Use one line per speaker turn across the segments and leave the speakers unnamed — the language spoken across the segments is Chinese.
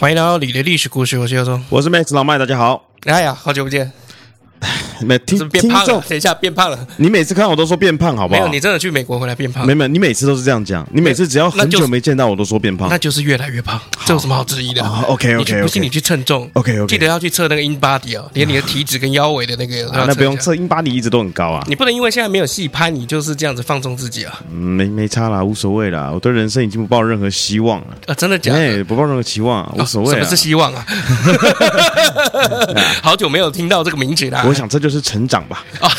欢迎来到你的历史故事，我是尤松，
我是 Max 老麦，大家好。
哎呀，好久不见。没听变胖了？
众
等一下变胖了。
你每次看我都说变胖，好不好？
没有，你真的去美国回来变胖？
没有，你每次都是这样讲。你每次只要很久没见到我都说变胖，
那就是越来越胖，这有什么好质疑的
？OK OK，
不信你去称重。
OK OK，
记得要去测那个 InBody 哦，连你的体脂跟腰围的那个。
那不用测，InBody 一直都很高啊。
你不能因为现在没有戏拍，你就是这样子放纵自己啊。
嗯，没没差啦，无所谓啦。我对人生已经不抱任何希望了。
啊，真的假的？
不抱任何期望，无所谓。
什么是希望啊？好久没有听到这个名字了。
我想这就是成长吧。啊，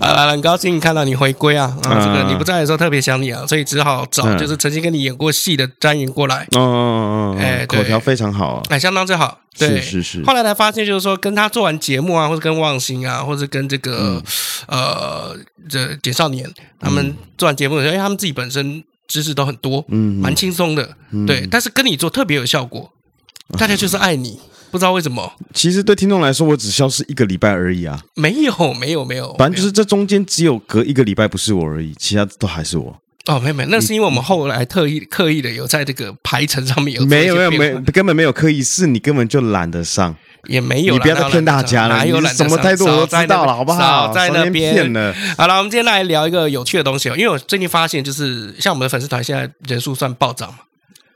好了，很高兴看到你回归啊！啊，这个你不在的时候特别想你啊，所以只好找就是曾经跟你演过戏的詹云过来。嗯嗯嗯，哎，口条
非常好啊，
哎，相当之好。对，
是是是。
后来才发现，就是说跟他做完节目啊，或者跟望星啊，或者跟这个呃这简少年他们做完节目的时候，因为他们自己本身知识都很多，嗯，蛮轻松的，对。但是跟你做特别有效果，大家就是爱你。不知道为什么，
其实对听众来说，我只消失一个礼拜而已啊！
没有，没有，没有，
反正就是这中间只有隔一个礼拜不是我而已，其他都还是我。
哦，没有，没有，那是因为我们后来特意刻意的有在这个排程上面有
没有没有没有根本没有刻意，是你根本就懒得上，
也没有。
你不要再骗大家了，哪有懒得上？什么态度我都知道了，好不好？
在那边
骗了。
好了，我们今天来聊一个有趣的东西哦，因为我最近发现，就是像我们的粉丝团现在人数算暴涨嘛。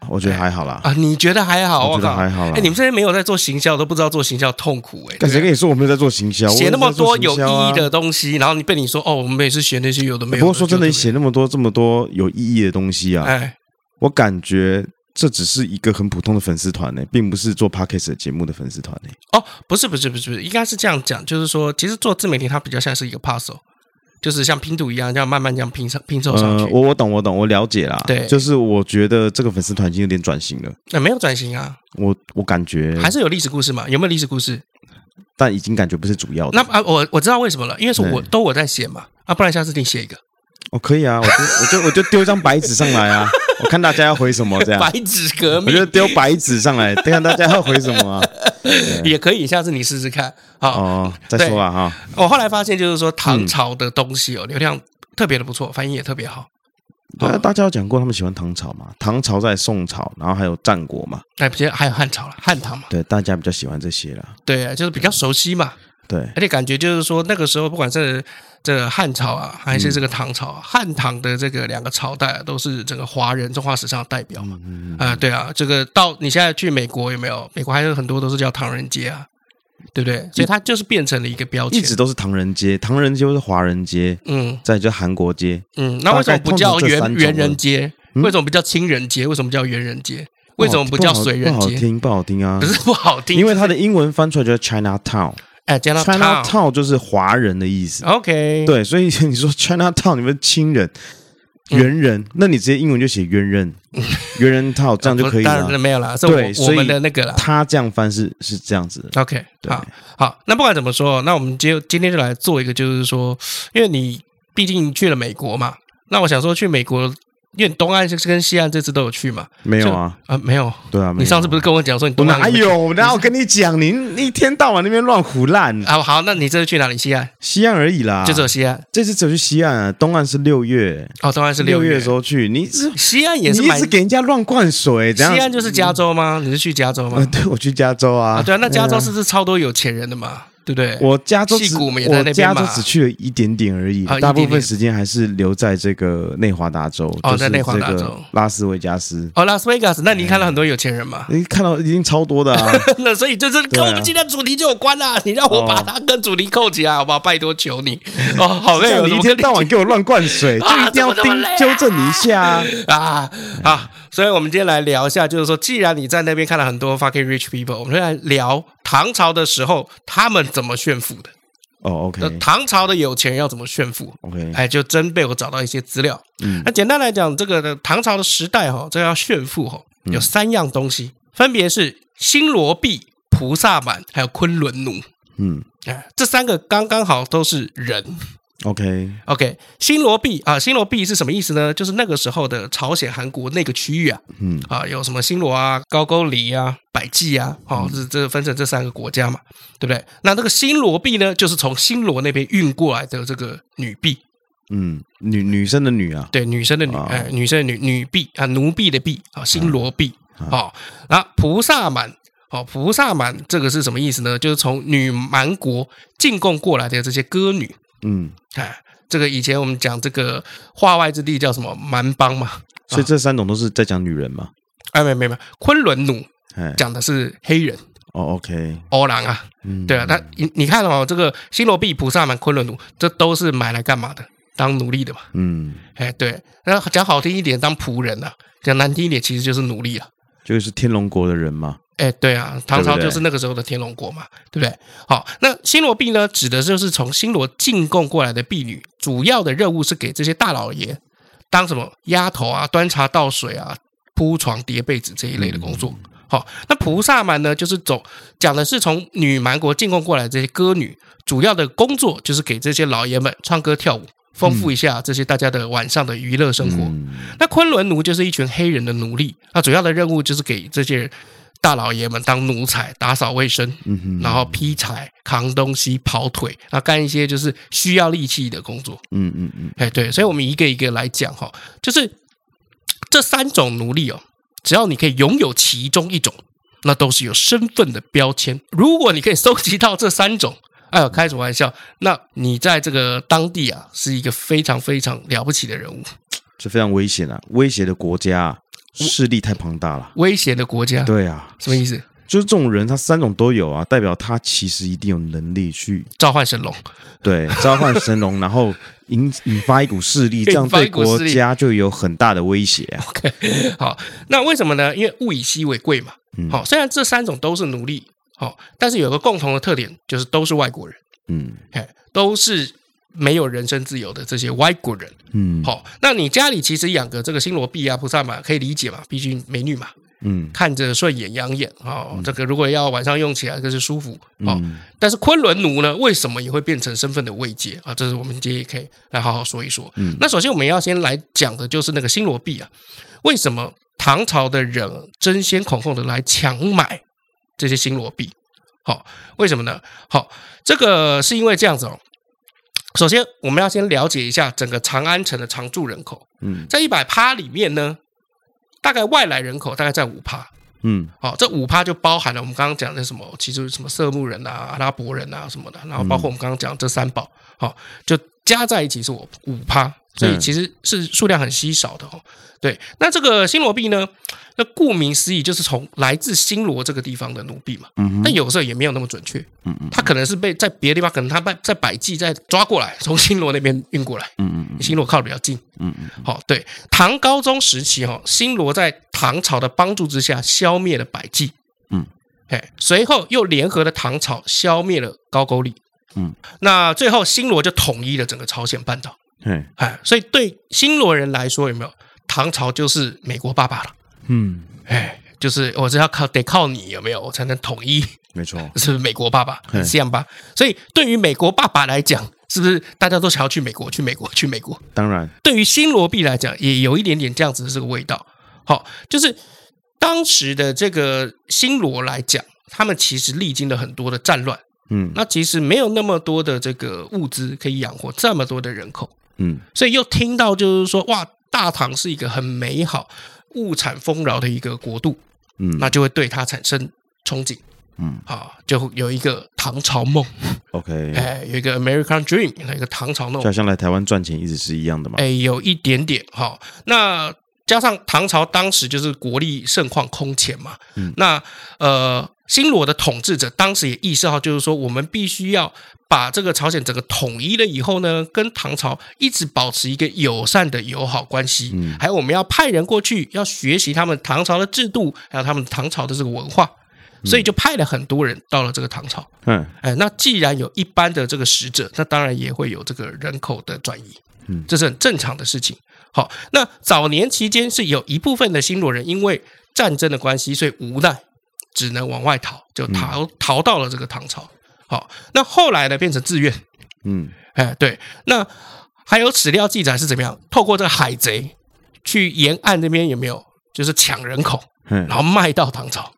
我觉得还好啦
啊，你觉得还好？
我觉得还好啦。
哎，你们这些没有在做行销，都不知道做行销痛苦哎。
谁跟你说我没有在做行销？
写那么多有意义的东西，然后你被你说哦，我们每次写那些有的没有。
不过说真的，你写那么多这么多有意义的东西啊，哎，我感觉这只是一个很普通的粉丝团呢，并不是做 Podcast 节目的粉丝团呢。
哦，不是不是不是不是，应该是这样讲，就是说，其实做自媒体它比较像是一个 puzzle。就是像拼图一样，这样慢慢这样拼上拼凑上去。
我我懂我懂我了解啦。
对，
就是我觉得这个粉丝团已经有点转型了。
那没有转型啊。
我我感觉
还是有历史故事嘛？有没有历史故事？
但已经感觉不是主要的。
那啊，我我知道为什么了，因为是我都我在写嘛。啊，不然下次你写一个。
哦，可以啊，我就我就我就丢一张白纸上来啊，我看大家要回什么这样。
白纸革命。
我就丢白纸上来，看大家要回什么啊。
也可以，下次你试试看。好，
哦，再说吧哈。
我后来发现，就是说唐朝的东西哦，流量特别的不错，反应也特别好。
对，大家有讲过他们喜欢唐朝嘛？唐朝在宋朝，然后还有战国嘛？
哎，不，还有汉朝了，汉唐嘛？
对，大家比较喜欢这些了。
对，就是比较熟悉嘛。
对，
而且感觉就是说，那个时候不管是这个汉朝啊，还是这个唐朝啊，汉唐的这个两个朝代啊，都是整个华人中华史上的代表嘛。啊，对啊，这个到你现在去美国有没有？美国还有很多都是叫唐人街啊。对不对？所以它就是变成了一个标签，
一直都是唐人街，唐人街或是华人街，嗯，再就韩国街，
嗯，那为什么不叫元元人街？为什么不叫清人街？为什么叫元人街？为什么不叫水人街？
不好听，不好听啊！
不是不好听，
因为它的英文翻出来就是 China Town，
哎
，China Town 就是华人的意思。
OK，
对，所以你说 China Town，你们亲人。猿人，那你直接英文就写猿人，猿人套这样就可以了。
当然没有啦，是，我们的那个啦。
他这样翻是是这样子。
OK，好，好，那不管怎么说，那我们今今天就来做一个，就是说，因为你毕竟去了美国嘛，那我想说去美国。因为东岸是跟西岸这次都有去嘛？没有啊，啊没有，对啊，你上次不是跟我讲说你东岸
哪有？然后我跟你讲，您一天到晚那边乱胡烂
啊！好，那你这次去哪里？西岸？
西岸而已啦，
就只有西岸。
这次只有去西岸啊，东岸是六月
哦，东岸是六月
的时候去。你是
西岸也是，
你一直给人家乱灌水，这样。
西岸就是加州吗？你是去加州吗？
对，我去加州啊。
对啊，那加州是不是超多有钱人的嘛？对不对？
我加州只我加州只去了一点点而已，大部分时间还是留在这个内华达州。
哦，在内华达州，
拉斯维加斯。
哦，拉斯维加斯，那你看到很多有钱人吗？
你看到已经超多的啊。
那所以就是跟我们今天主题就有关啦。你让我把它跟主题扣起来，好不好？拜托求你。哦，好累哦，
你一天到晚给我乱灌水，就一定要盯纠正你一下
啊啊！所以我们今天来聊一下，就是说，既然你在那边看了很多 fucking rich people，我们就来聊唐朝的时候他们怎么炫富的。
哦，OK。
唐朝的有钱人要怎么炫富
？OK。
哎，就真被我找到一些资料。嗯，那简单来讲，这个的唐朝的时代哈，这个要炫富哈，有三样东西，分别是新罗币、菩萨板，还有昆仑奴。嗯，哎，这三个刚刚好都是人。
OK
OK，新罗币啊，新罗币是什么意思呢？就是那个时候的朝鲜、韩国那个区域啊，嗯啊，有什么新罗啊、高句丽啊、百济啊，哦，这这分成这三个国家嘛，对不对？那这个新罗币呢，就是从新罗那边运过来的这个女币，
嗯，女女生的女啊，
对，女生的女，哦、哎，女生的女女币啊，奴婢的婢啊，新罗币，好，那菩萨满，哦，菩萨蛮这个是什么意思呢？就是从女蛮国进贡过来的这些歌女。嗯，哎，这个以前我们讲这个化外之地叫什么？蛮邦嘛，
所以这三种都是在讲女人嘛？
哎，没没没，昆仑奴讲的是黑人。
哦，OK，
欧郎啊，嗯，对啊，那你你看哦，这个新罗币、菩萨蛮、昆仑奴，这都是买来干嘛的？当奴隶的嘛，嗯，哎，对，那讲好听一点，当仆人啊；讲难听一点，其实就是奴隶啊，
就是天龙国的人嘛。
哎，对啊，唐朝就是那个时候的天龙国嘛，对不对？好，那新罗婢呢，指的就是从新罗进贡过来的婢女，主要的任务是给这些大老爷当什么丫头啊，端茶倒水啊，铺床叠被子这一类的工作。好，那菩萨蛮呢，就是走讲的是从女蛮国进贡过来的这些歌女，主要的工作就是给这些老爷们唱歌跳舞，丰富一下这些大家的晚上的娱乐生活。嗯、那昆仑奴就是一群黑人的奴隶，那主要的任务就是给这些。大老爷们当奴才，打扫卫生，嗯哼，然后劈柴、扛东西、跑腿，然后干一些就是需要力气的工作，嗯嗯嗯，哎对，所以我们一个一个来讲哈，就是这三种奴隶哦，只要你可以拥有其中一种，那都是有身份的标签。如果你可以收集到这三种，哎呦，开什么玩笑？那你在这个当地啊，是一个非常非常了不起的人物，
是非常危险啊，威胁的国家啊。势力太庞大了，
威胁的国家。
对啊，
什么意思？
就是这种人，他三种都有啊，代表他其实一定有能力去
召唤神龙。
对，召唤神龙，然后引引发一股势力，这样对国家就有很大的威胁啊。
OK，好，那为什么呢？因为物以稀为贵嘛。好，虽然这三种都是奴隶，好，但是有个共同的特点，就是都是外国人。嗯，哎，都是。没有人身自由的这些外国人，嗯，好，那你家里其实养个这个新罗币啊、菩萨嘛，可以理解嘛，毕竟美女嘛，嗯，看着顺眼养眼哦。这个如果要晚上用起来，就是舒服哦。但是昆仑奴呢，为什么也会变成身份的慰藉啊？这是我们今天也可以来好好说一说。嗯，那首先我们要先来讲的就是那个新罗币啊，为什么唐朝的人争先恐后的来抢买这些新罗币？好，为什么呢？好，这个是因为这样子哦。首先，我们要先了解一下整个长安城的常住人口。嗯，在一百趴里面呢，大概外来人口大概在五趴。嗯，好，这五趴就包含了我们刚刚讲的什么，其实什么色目人啊、阿拉伯人啊什么的，然后包括我们刚刚讲这三宝，好，就加在一起是我五趴，所以其实是数量很稀少的哦。对，那这个新罗币呢？那顾名思义，就是从来自新罗这个地方的奴婢嘛。嗯哼。但有时候也没有那么准确。嗯嗯。他可能是被在别的地方，可能他在在百济再抓过来，从新罗那边运过来。嗯嗯。新罗靠得比较近。嗯嗯。好，对。唐高宗时期，哈，新罗在唐朝的帮助之下，消灭了百济。嗯。哎，随后又联合了唐朝，消灭了高句丽。嗯。那最后，新罗就统一了整个朝鲜半岛。嗯。哎，所以对新罗人来说，有没有？唐朝就是美国爸爸了，嗯，哎，就是我是要靠得靠你有没有，我才能统一，
没错，
是不是美国爸爸？是这样吧？所以对于美国爸爸来讲，是不是大家都想要去美国？去美国？去美国？
当然，
对于新罗币来讲，也有一点点这样子的这个味道。好，就是当时的这个新罗来讲，他们其实历经了很多的战乱，嗯，那其实没有那么多的这个物资可以养活这么多的人口，嗯，所以又听到就是说哇。大唐是一个很美好、物产丰饶的一个国度，嗯，那就会对它产生憧憬，嗯，啊，就有一个唐朝梦
，OK，
哎，有一个 American Dream，有一个唐朝梦，
就像来台湾赚钱一直是一样的嘛，
哎，有一点点哈，那加上唐朝当时就是国力盛况空前嘛，嗯，那呃。新罗的统治者当时也意识到，就是说，我们必须要把这个朝鲜整个统一了以后呢，跟唐朝一直保持一个友善的友好关系。嗯，还有我们要派人过去，要学习他们唐朝的制度，还有他们唐朝的这个文化，所以就派了很多人到了这个唐朝。嗯，哎，那既然有一般的这个使者，那当然也会有这个人口的转移。嗯，这是很正常的事情。好，那早年期间是有一部分的新罗人因为战争的关系，所以无奈。只能往外逃，就逃逃到了这个唐朝。好，那后来呢，变成自愿。嗯，哎，对，那还有史料记载是怎么样？透过这个海贼去沿岸那边有没有，就是抢人口，然后卖到唐朝，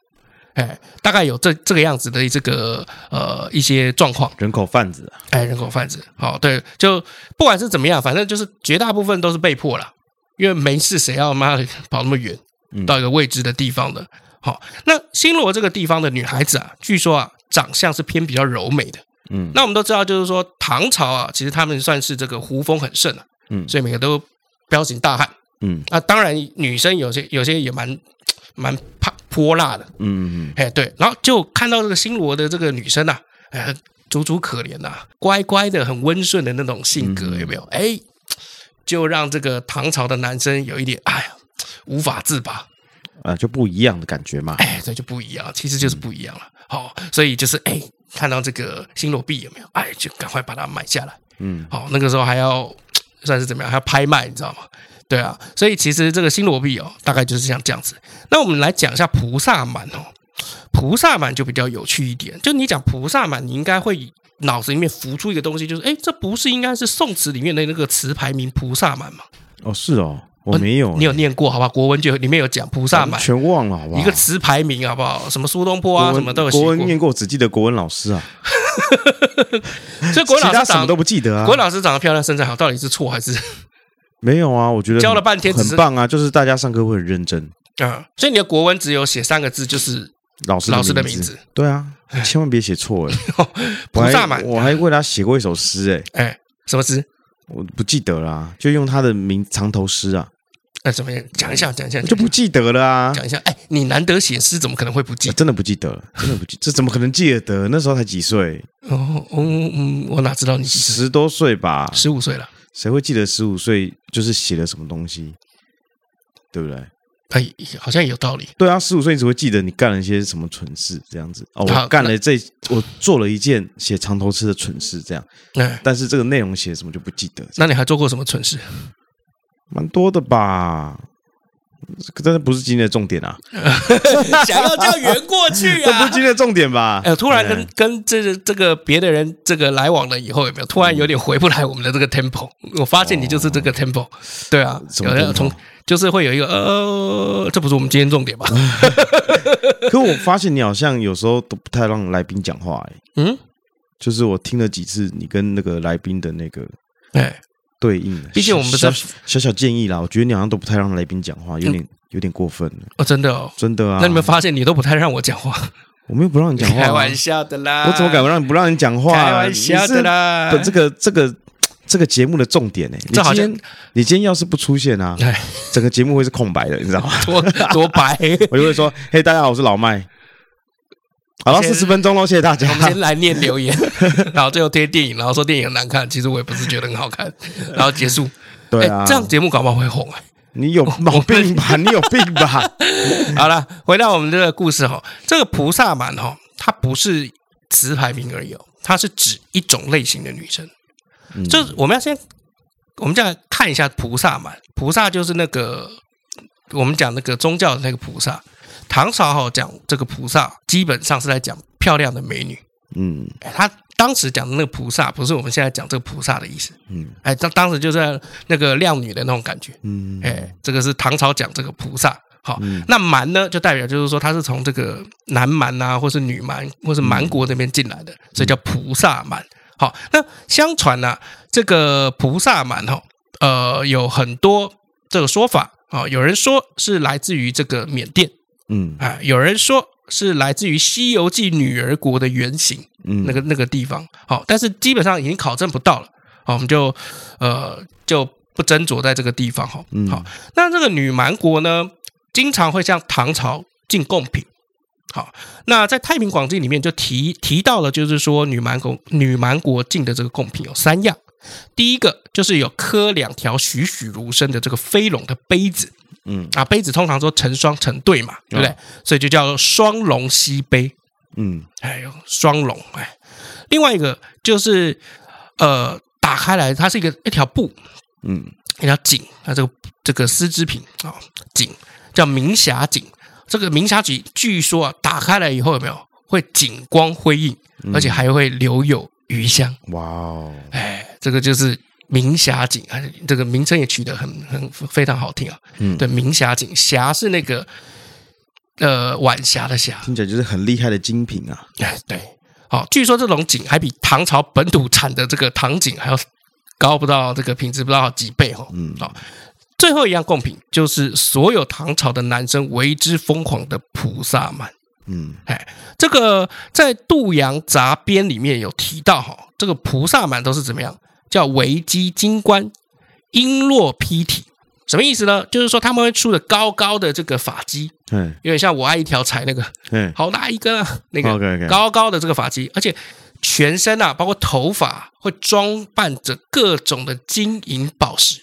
哎，大概有这这个样子的这个呃一些状况。
人口贩子，
哎，人口贩子，好，对，就不管是怎么样，反正就是绝大部分都是被迫了，因为没事，谁要妈的跑那么远，到一个未知的地方的。好，那新罗这个地方的女孩子啊，据说啊，长相是偏比较柔美的。嗯，那我们都知道，就是说唐朝啊，其实他们算是这个胡风很盛啊，嗯，所以每个都彪形大汉，嗯，那当然女生有些有些也蛮蛮怕泼辣的，嗯嗯，哎对，然后就看到这个新罗的这个女生啊，哎，楚楚可怜呐，乖乖的很温顺的那种性格，有没有？哎，就让这个唐朝的男生有一点哎呀无法自拔。
啊，就不一样的感觉嘛。
哎，这就不一样，其实就是不一样了。好、嗯哦，所以就是哎，看到这个新罗币有没有？哎，就赶快把它买下来。嗯，好、哦，那个时候还要算是怎么样？还要拍卖，你知道吗？对啊，所以其实这个新罗币哦，大概就是像这样子。那我们来讲一下菩萨蛮哦，菩萨蛮就比较有趣一点。就你讲菩萨蛮，你应该会脑子里面浮出一个东西，就是哎，这不是应该是宋词里面的那个词牌名菩萨蛮吗？
哦，是哦。我没有，
你有念过好不好？国文就里面有讲菩萨满，
全忘了好不好？
一个词牌名好不好？什么苏东坡啊，什么都有。
国文念过，只记得国文老师啊。
所以国文老师
什么都不记得啊。
国文老师长得漂亮，身材好，到底是错还是？
没有啊，我觉得
教了半天
很棒啊，就是大家上课会很认真
啊。所以你的国文只有写三个字，就是
老师
老师的名字。
对啊，千万别写错哎。
菩萨满，
我还为他写过一首诗哎。
哎，什么诗？
我不记得啦，就用他的名藏头诗啊。
那怎么样？讲一下，讲一下，
就不记得了啊！
讲一下，哎，你难得写诗，怎么可能会不记得？
真的不记得了，真的不记，这怎么可能记得得？那时候才几岁？
哦，嗯嗯，我哪知道你
十多岁吧？
十五岁了，
谁会记得十五岁就是写了什么东西？对不对？
哎，好像有道理。
对啊，十五岁你只会记得你干了一些什么蠢事，这样子。哦，我干了这，我做了一件写藏头诗的蠢事，这样。哎，但是这个内容写什么就不记得。
那你还做过什么蠢事？
蛮多的吧，真的不是今天的重点啊！
想要叫圆过去啊，
这不是今天的重点吧？
哎，突然跟跟这个这个别的人这个来往了以后，有没有突然有点回不来我们的这个 tempo？我发现你就是这个 tempo，对啊，有要从就是会有一个呃，这不是我们今天重点吧？
可我发现你好像有时候都不太让来宾讲话，哎，嗯，就是我听了几次你跟那个来宾的那个，哎。对应，
毕竟我们不是
小小建议啦。我觉得你好像都不太让来宾讲话，有点有点过分了。
哦，真的哦，
真的啊。
那你们发现你都不太让我讲话？
我们又不让你讲话，
开玩笑的啦。
我怎么敢不让不让你讲话？
开玩笑的啦。
这个这个这个节目的重点呢？你今天你今天要是不出现啊，整个节目会是空白的，你知道吗？
多多白，
我就会说：嘿，大家好，我是老麦。好了，四十分钟喽，谢谢大家。
我们先来念留言，然后最后贴电影，然后说电影很难看，其实我也不是觉得很好看，然后结束。
对啊，
这样节目搞不好会红哎。
你有毛病吧？你有病吧？
好了，回到我们这个故事哈，这个菩萨蛮哈，它不是词牌名而已，它是指一种类型的女生。就是我们要先，我们再来看一下菩萨蛮，菩萨就是那个我们讲那个宗教的那个菩萨。唐朝哈讲这个菩萨，基本上是在讲漂亮的美女。嗯，哎，他当时讲的那个菩萨，不是我们现在讲这个菩萨的意思。嗯，哎，当当时就是那个靓女的那种感觉。嗯，哎，这个是唐朝讲这个菩萨。好，那蛮呢，就代表就是说他是从这个南蛮啊，或是女蛮，或是蛮国那边进来的，所以叫菩萨蛮。好，那相传呢，这个菩萨蛮哈，呃，有很多这个说法啊，有人说是来自于这个缅甸。嗯。啊，有人说是来自于《西游记》女儿国的原型，嗯，那个那个地方，好，但是基本上已经考证不到了，好，我们就呃就不斟酌在这个地方，哈，好，那这个女蛮国呢，经常会向唐朝进贡品，好，那在《太平广记》里面就提提到了，就是说女蛮国女蛮国进的这个贡品有三样，第一个就是有刻两条栩栩如生的这个飞龙的杯子。嗯啊，杯子通常说成双成对嘛，对不对？哦、所以就叫双龙吸杯。嗯，哎呦，双龙哎。另外一个就是呃，打开来它是一个一条布，嗯，一条锦，它这个这个丝织品啊，锦叫明霞锦。这个明霞锦据说啊，打开来以后有没有会锦光辉映，而且还会留有余香。哇哦，哎。这个就是明霞锦，这个名称也取得很很非常好听啊。嗯，对，明霞锦，霞是那个呃晚霞的霞，
听起来就是很厉害的精品啊。
哎，对，好，据说这种锦还比唐朝本土产的这个唐锦还要高，不到这个品质不知道几倍哦。嗯，好。最后一样贡品就是所有唐朝的男生为之疯狂的菩萨蛮。嗯，哎，这个在《杜阳杂编》里面有提到哈，这个菩萨蛮都是怎么样？叫维基金冠，璎珞披体，什么意思呢？就是说他们会出的高高的这个发髻，嗯，有点像我爱一条彩那个，嗯，好大一根啊，那个高高的这个发髻，而且全身啊，包括头发会装扮着各种的金银宝石。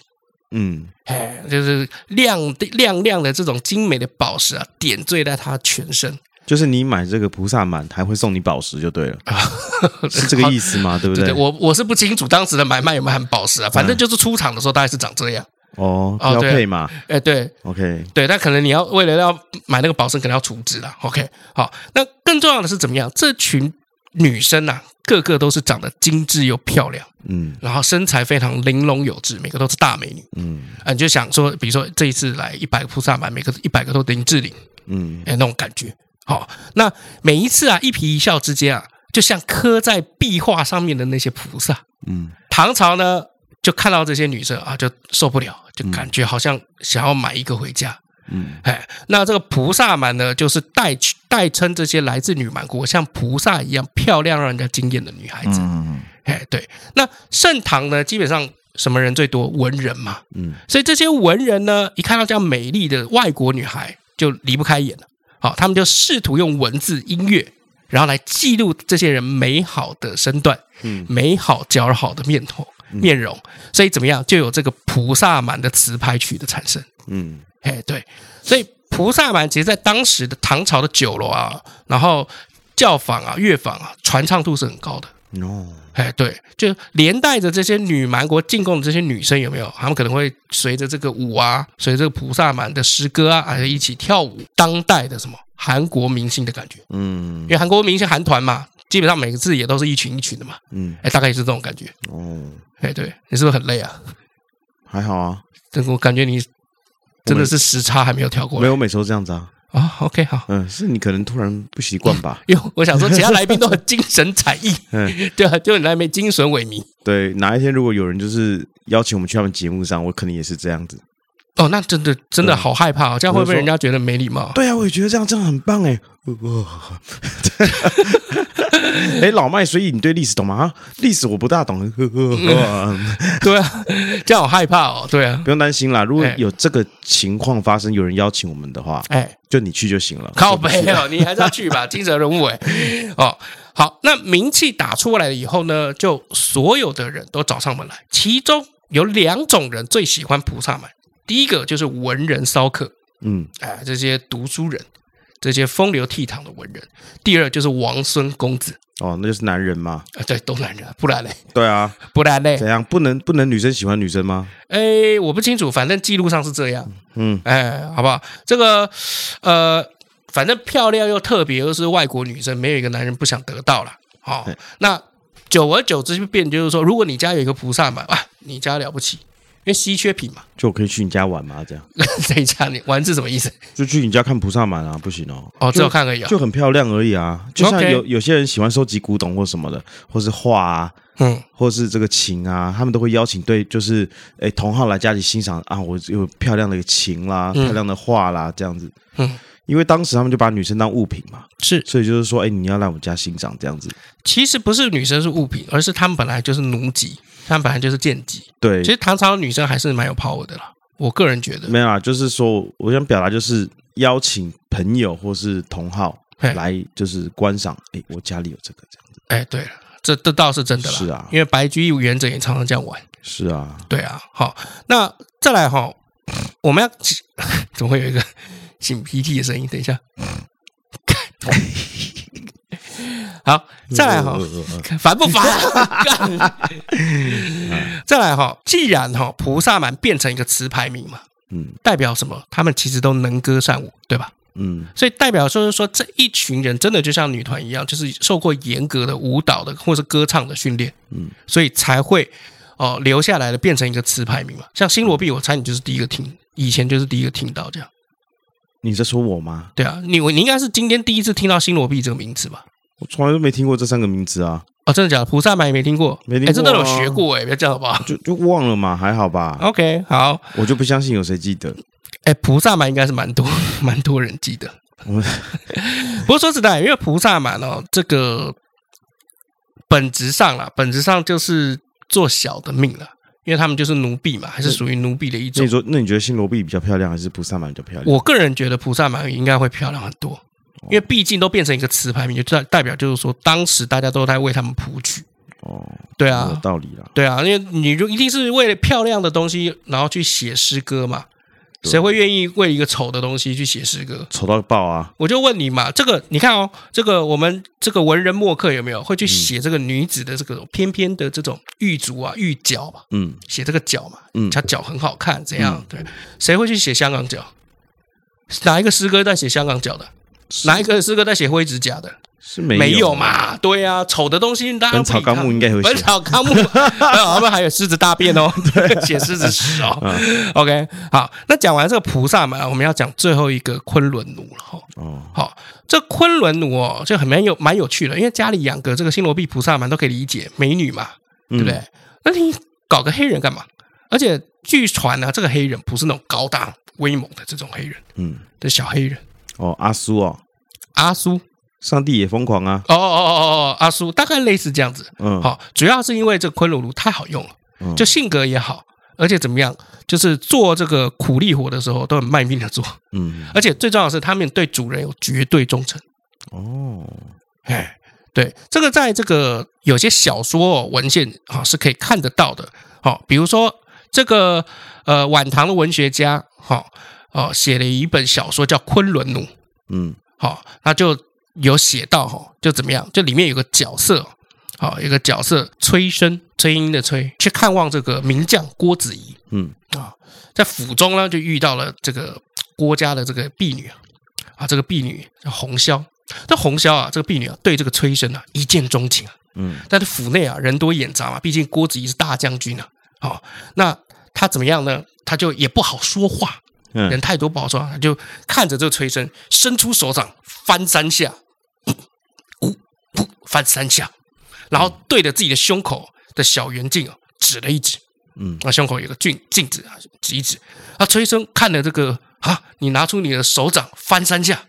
嗯，哎，就是亮亮亮的这种精美的宝石啊，点缀在他全身。
就是你买这个菩萨满，还会送你宝石，就对了，是这个意思吗？对不对？
对对我我是不清楚当时的买卖有没有含宝石啊，反正就是出厂的时候大概是长这样。
哦，标配嘛。
哎，对
，OK，
对，但可能你要为了要买那个宝石，可能要储值了。OK，好，那更重要的是怎么样？这群女生啊，个个都是长得精致又漂亮。嗯，然后身材非常玲珑有致，每个都是大美女。嗯，啊，你就想说，比如说这一次来一百个菩萨满，每个一百个都林志玲。嗯，哎，那种感觉。好，那每一次啊，一颦一笑之间啊，就像刻在壁画上面的那些菩萨。嗯，唐朝呢，就看到这些女生啊，就受不了，就感觉好像想要买一个回家。嗯，哎，那这个菩萨蛮呢，就是代代称这些来自女蛮国像菩萨一样漂亮、让人家惊艳的女孩子。嗯。哎，对，那盛唐呢，基本上什么人最多？文人嘛，嗯，所以这些文人呢，一看到这样美丽的外国女孩，就离不开眼了。好，他们就试图用文字、音乐，然后来记录这些人美好的身段，嗯，美好姣好的面头、面容。所以怎么样，就有这个菩萨蛮的词牌曲的产生。嗯，哎，对，所以菩萨蛮其实，在当时的唐朝的酒楼啊，然后教坊啊、乐坊啊，传唱度是很高的。哦，哎，对，就连带着这些女蛮国进贡的这些女生有没有？她们可能会随着这个舞啊，随着这个菩萨蛮的诗歌啊，还一起跳舞。当代的什么韩国明星的感觉，嗯，因为韩国明星韩团嘛，基本上每个字也都是一群一群的嘛，嗯，哎，大概也是这种感觉。哦，哎，对，你是不是很累啊？
还好啊，
这个我感觉你真的是时差还没有调过来。
没有，每次都这样子啊。
啊、oh，OK，好，
嗯，是你可能突然不习惯吧？
因为我想说，其他来宾都很精神采奕，嗯，对啊，就你那边精神萎靡。
对，哪一天如果有人就是邀请我们去他们节目上，我肯定也是这样子。
哦，那真的真的好害怕哦，这样会不会人家觉得没礼貌？
对啊，我也觉得这样真的很棒哎。哎，老麦，所以你对历史懂吗？啊，历史我不大懂。
嗯、对啊，这样我害怕哦。对啊，
不用担心啦。如果有这个情况发生，有人邀请我们的话，哎，就你去就行了。
靠北哦，你还是要去吧，精神人物哎。哦，好，那名气打出来了以后呢，就所有的人都找上门来。其中有两种人最喜欢菩萨们，第一个就是文人骚客，嗯，哎，这些读书人。这些风流倜傥的文人，第二就是王孙公子
哦，那就是男人嘛，
啊，对，都男人，不然嘞？
对啊，
不然嘞？
怎样？不能不能女生喜欢女生吗？
哎，我不清楚，反正记录上是这样，嗯，哎，好不好？这个呃，反正漂亮又特别，又是外国女生，没有一个男人不想得到了。好、哦，那久而久之就变，就是说，如果你家有一个菩萨嘛，哇，你家了不起。因为稀缺品嘛，
就我可以去你家玩吗？这样？
谁家你玩是什么意思？
就去你家看菩萨蛮啊？不行哦。
哦，只有看而已，
就很漂亮而已啊。就像有有些人喜欢收集古董或什么的，或是画啊，嗯，或是这个琴啊，他们都会邀请对，就是哎同好来家里欣赏啊。我有漂亮的琴啦，漂亮的画啦，这样子。嗯，因为当时他们就把女生当物品嘛，
是，
所以就是说，哎，你要来我们家欣赏这样子。
其实不是女生是物品，而是他们本来就是奴籍。他本来就是贱籍，
对。
其实唐朝的女生还是蛮有 power 的啦，我个人觉得。
没有啊，就是说，我想表达就是邀请朋友或是同好来，就是观赏。哎，我家里有这个这样子。
哎，对了，这这倒是真的啦。
是啊，
因为白居易元稹也常常这样玩。
是啊，
对啊。好，那再来哈，我们要 怎么会有一个 擤鼻涕的声音？等一下。好，再来哈，烦不烦？再来哈，既然哈菩萨蛮变成一个词牌名嘛，嗯，代表什么？他们其实都能歌善舞，对吧？嗯，所以代表就是说这一群人真的就像女团一样，就是受过严格的舞蹈的或是歌唱的训练，嗯，所以才会哦留下来的变成一个词牌名嘛。像新罗币，我猜你就是第一个听，以前就是第一个听到这样。
你在说我吗？
对啊，你你应该是今天第一次听到新罗币这个名字吧？
我从来都没听过这三个名字啊！
哦，真的假的？菩萨蛮也没听过，
没听过、啊，
真的有学过哎，别这样好不好？
就就忘了嘛，还好吧
？OK，好，
我就不相信有谁记得。
哎，菩萨蛮应该是蛮多 蛮多人记得。不过说实在，因为菩萨蛮哦，这个本质上啦，本质上就是做小的命了。因为他们就是奴婢嘛，还是属于奴婢的一种。
那你说，那你觉得新罗婢比较漂亮，还是菩萨蛮比较漂亮？
我个人觉得菩萨蛮应该会漂亮很多，因为毕竟都变成一个词牌名，就代代表就是说，当时大家都在为他们谱曲。
哦，
对啊，
有道理啦。
对啊，因为你就一定是为了漂亮的东西，然后去写诗歌嘛。谁会愿意为一个丑的东西去写诗歌？
丑到爆啊！
我就问你嘛，这个你看哦，这个我们这个文人墨客有没有会去写这个女子的这个翩翩的这种玉足啊、玉脚嘛？嗯，写这个脚嘛，嗯，她脚很好看，怎样？对，谁会去写香港脚？哪一个诗歌在写香港脚的？哪一个诗歌在写灰指甲的？
是没有，没有
嘛？对呀、啊，丑的东西，当然
本草纲目应该会写。
本草纲目，他们还有狮子大便哦，对，写狮子屎哦。嗯、OK，好，那讲完这个菩萨嘛，我们要讲最后一个昆仑奴了哈。哦，好，这昆仑奴哦，就很蛮有蛮有趣的，因为家里养个这个新罗币菩萨嘛，都可以理解，美女嘛，对不对？嗯、那你搞个黑人干嘛？而且据传呢，这个黑人不是那种高大威猛的这种黑人，嗯，的小黑人。
哦，阿苏哦，
阿苏。
上帝也疯狂啊！
哦哦哦哦哦，阿苏大概类似这样子。嗯，好，主要是因为这个昆仑奴太好用了，嗯、就性格也好，而且怎么样，就是做这个苦力活的时候都很卖命的做。嗯，而且最重要的是，他们对主人有绝对忠诚。哦，哎，对，这个在这个有些小说文献啊是可以看得到的。好，比如说这个呃晚唐的文学家哈哦写了一本小说叫《昆仑奴》。嗯，好，那就。有写到哈，就怎么样？就里面有个角色，好，一个角色崔生，崔莺的崔，去看望这个名将郭子仪。嗯啊，在府中呢，就遇到了这个郭家的这个婢女啊，这个婢女叫红绡。这红绡啊，这个婢女啊，对这个崔生啊一见钟情啊。嗯，但是府内啊人多眼杂嘛，毕竟郭子仪是大将军啊。好，那他怎么样呢？他就也不好说话。人太多不好抓，他就看着这个崔生，伸出手掌翻三下，噗噗噗翻三下，然后对着自己的胸口的小圆镜啊指了一指，嗯，那胸口有个镜镜子啊，指一指。那崔生看了这个啊，你拿出你的手掌翻三下，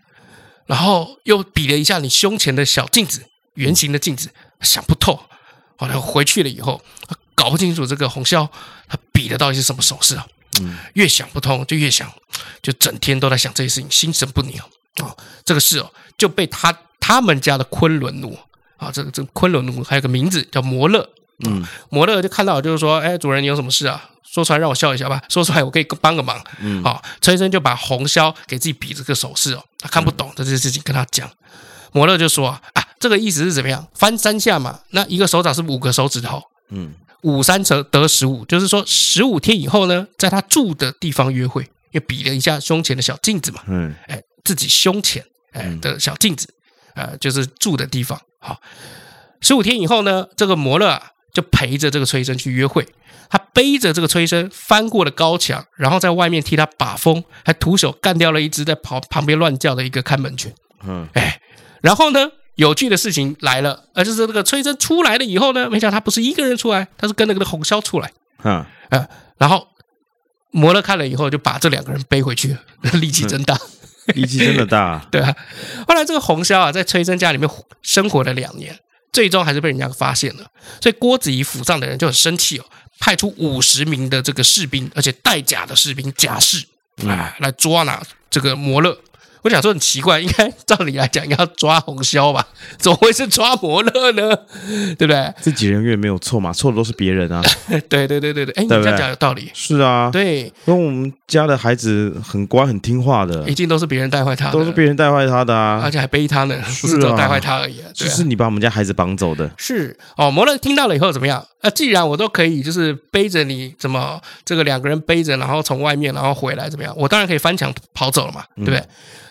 然后又比了一下你胸前的小镜子，圆形的镜子，想不透。后来回去了以后，搞不清楚这个红霄他比的到底是什么手势啊。嗯，越想不通就越想，就整天都在想这些事情，心神不宁啊、哦。这个事哦，就被他他们家的昆仑奴啊，这个这个昆仑奴还有个名字叫摩勒。嗯，摩勒就看到就是说，哎，主人你有什么事啊？说出来让我笑一下吧。说出来我可以帮个忙。嗯，好，崔生就把红绡给自己比这个手势哦，他看不懂这件事情，跟他讲。摩勒就说啊，这个意思是怎么样？翻三下嘛，那一个手掌是五个手指头。嗯。五三折得十五，就是说十五天以后呢，在他住的地方约会，又比了一下胸前的小镜子嘛，嗯，哎，自己胸前哎的小镜子，呃，就是住的地方。好，十五天以后呢，这个摩勒啊就陪着这个崔生去约会，他背着这个崔生翻过了高墙，然后在外面替他把风，还徒手干掉了一只在旁旁边乱叫的一个看门犬。嗯，哎，然后呢？有趣的事情来了，而就是这个崔真出来了以后呢，没想到他不是一个人出来，他是跟那个红萧出来，嗯，呃，然后摩勒看了以后，就把这两个人背回去了，力气真大，
力气真的大，
对啊。后来这个红萧啊，在崔真家里面生活了两年，最终还是被人家发现了，所以郭子仪府上的人就很生气哦，派出五十名的这个士兵，而且带甲的士兵甲士，啊，来抓拿这个摩勒。我想说很奇怪，应该照理来讲要抓红箫吧？怎么会是抓摩勒呢？对不对？
自己人越没有错嘛，错的都是别人啊！
对对对对对，哎，你这样讲有道理。
是啊，
对，
因为我们家的孩子很乖很听话的，
一定都是别人带坏他，
都是别人带坏他的啊，
而且还背他呢，不是只有带坏他而已。
就是你把我们家孩子绑走的。
是哦，摩勒听到了以后怎么样？那既然我都可以，就是背着你，怎么这个两个人背着，然后从外面然后回来怎么样？我当然可以翻墙跑走了嘛，对不对？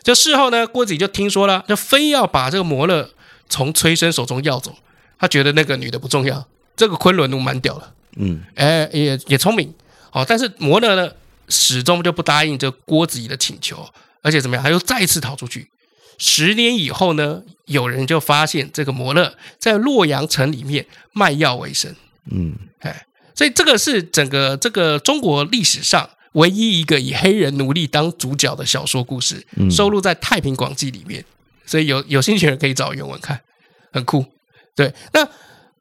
就事后呢，郭子仪就听说了，就非要把这个摩勒从崔生手中要走。他觉得那个女的不重要，这个昆仑奴蛮屌的，嗯，哎，也也聪明，哦，但是摩勒呢，始终就不答应这郭子仪的请求，而且怎么样，他又再次逃出去。十年以后呢，有人就发现这个摩勒在洛阳城里面卖药为生，嗯，哎，所以这个是整个这个中国历史上唯一一个以黑人奴隶当主角的小说故事，收录在《太平广记》里面，所以有有兴趣的人可以找原文看，很酷。对，那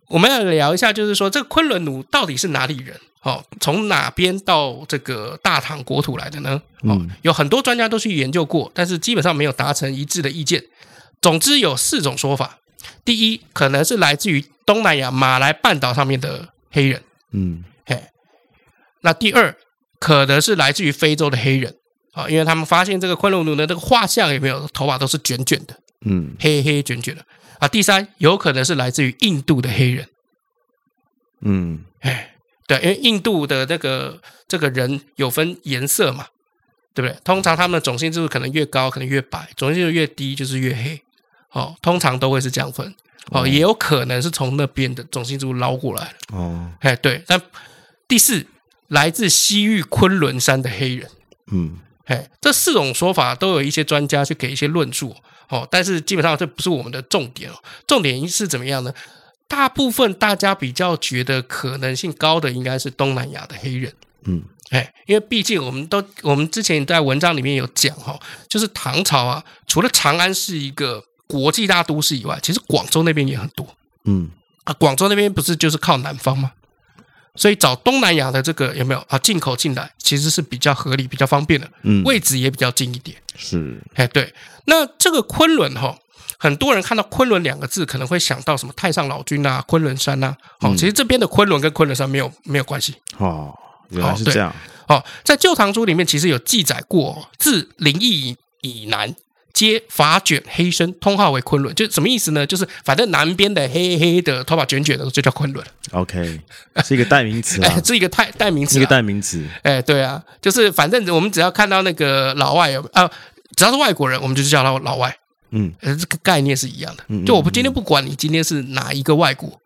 我们要聊一下，就是说这个昆仑奴到底是哪里人？哦，从哪边到这个大唐国土来的呢？哦，有很多专家都去研究过，但是基本上没有达成一致的意见。总之有四种说法：第一，可能是来自于东南亚马来半岛上面的黑人，嗯，嘿。那第二，可能是来自于非洲的黑人，啊，因为他们发现这个昆仑奴的这个画像有没有头发都是卷卷的，嗯，黑黑卷卷的。啊，第三，有可能是来自于印度的黑人，嗯，哎。对，因为印度的那个这个人有分颜色嘛，对不对？通常他们的种姓制度可能越高，可能越白；种姓制度越低，就是越黑。哦，通常都会是这样分。哦，也有可能是从那边的种姓制度捞过来的。哦，哎，对。但第四，来自西域昆仑山的黑人。嗯，哎，这四种说法都有一些专家去给一些论述。哦，但是基本上这不是我们的重点哦。重点是怎么样呢？大部分大家比较觉得可能性高的应该是东南亚的黑人，嗯，哎，因为毕竟我们都我们之前在文章里面有讲哈，就是唐朝啊，除了长安是一个国际大都市以外，其实广州那边也很多，嗯，啊，广州那边不是就是靠南方吗？所以找东南亚的这个有没有啊？进口进来其实是比较合理、比较方便的，嗯，位置也比较近一点，是，哎，对，那这个昆仑哈。很多人看到“昆仑”两个字，可能会想到什么太上老君啊、昆仑山呐、啊。哦，其实这边的昆仑跟昆仑山没有没有关系。哦，原来是这样。哦，在《旧唐书》里面其实有记载过，自灵异以南，皆发卷黑身，通号为昆仑。就什么意思呢？就是反正南边的黑黑的头发卷卷的，就叫昆仑。OK，是一个代名词啊，是一个代代名词，一个代名词。哎，对啊，就是反正我们只要看到那个老外有啊，只要是外国人，我们就叫他老外。嗯，这个概念是一样的。就我不今天不管你今天是哪一个外国，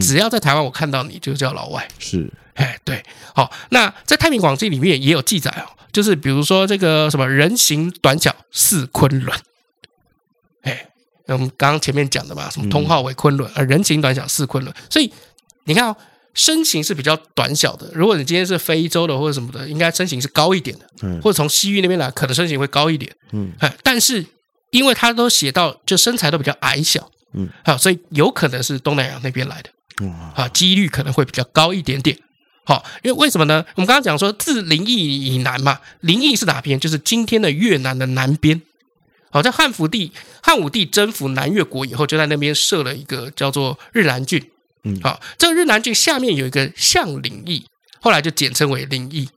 只要在台湾我看到你就叫老外。是，哎，对，好。那在《太平广记》里面也有记载哦，就是比如说这个什么人形短小似昆仑，哎，我们刚刚前面讲的嘛，什么通号为昆仑，而人形短小似昆仑，所以你看哦，身形是比较短小的。如果你今天是非洲的或者什么的，应该身形是高一点的，嗯，或者从西域那边来，可能身形会高一点，嗯，哎，但是。因为他都写到，就身材都比较矮小，嗯，好，所以有可能是东南亚那边来的，哇，啊，几率可能会比较高一点点，好，因为为什么呢？我们刚刚讲说自临沂以南嘛，临沂是哪边？就是今天的越南的南边，好，在汉服帝汉武帝征服南越国以后，就在那边设了一个叫做日南郡，嗯，好，这个日南郡下面有一个象林邑，后来就简称为临邑。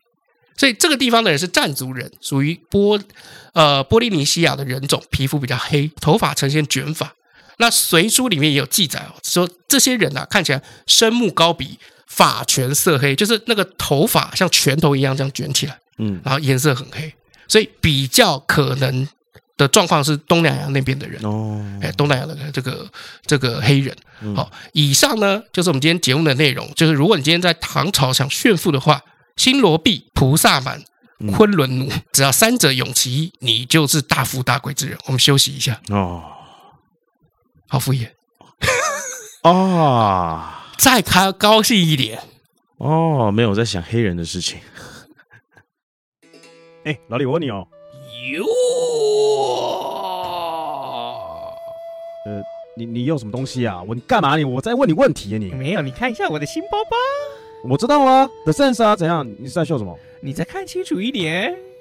所以这个地方的人是占族人，属于波呃波利尼西亚的人种，皮肤比较黑，头发呈现卷发。那隋书里面也有记载哦，说这些人啊看起来身目高鼻，发全色黑，就是那个头发像拳头一样这样卷起来，嗯，然后颜色很黑，所以比较可能的状况是东南亚那边的人哦，哎，东南亚的这个这个黑人。好，以上呢就是我们今天节目的内容，就是如果你今天在唐朝想炫富的话。新罗毕、菩萨蛮、昆仑奴，只要三者永其一，你就是大富大贵之人。我们休息一下哦，好敷衍哦，再开高兴一点
哦，没有在想黑人的事情。哎，老李，我问你哦，哟，呃，你你用什么东西啊？我你干嘛你？我在问你问题啊你？你
没有？你看一下我的新包包。
我知道啊，The Sense 啊，怎样？你是在笑什么？
你再看清楚一点。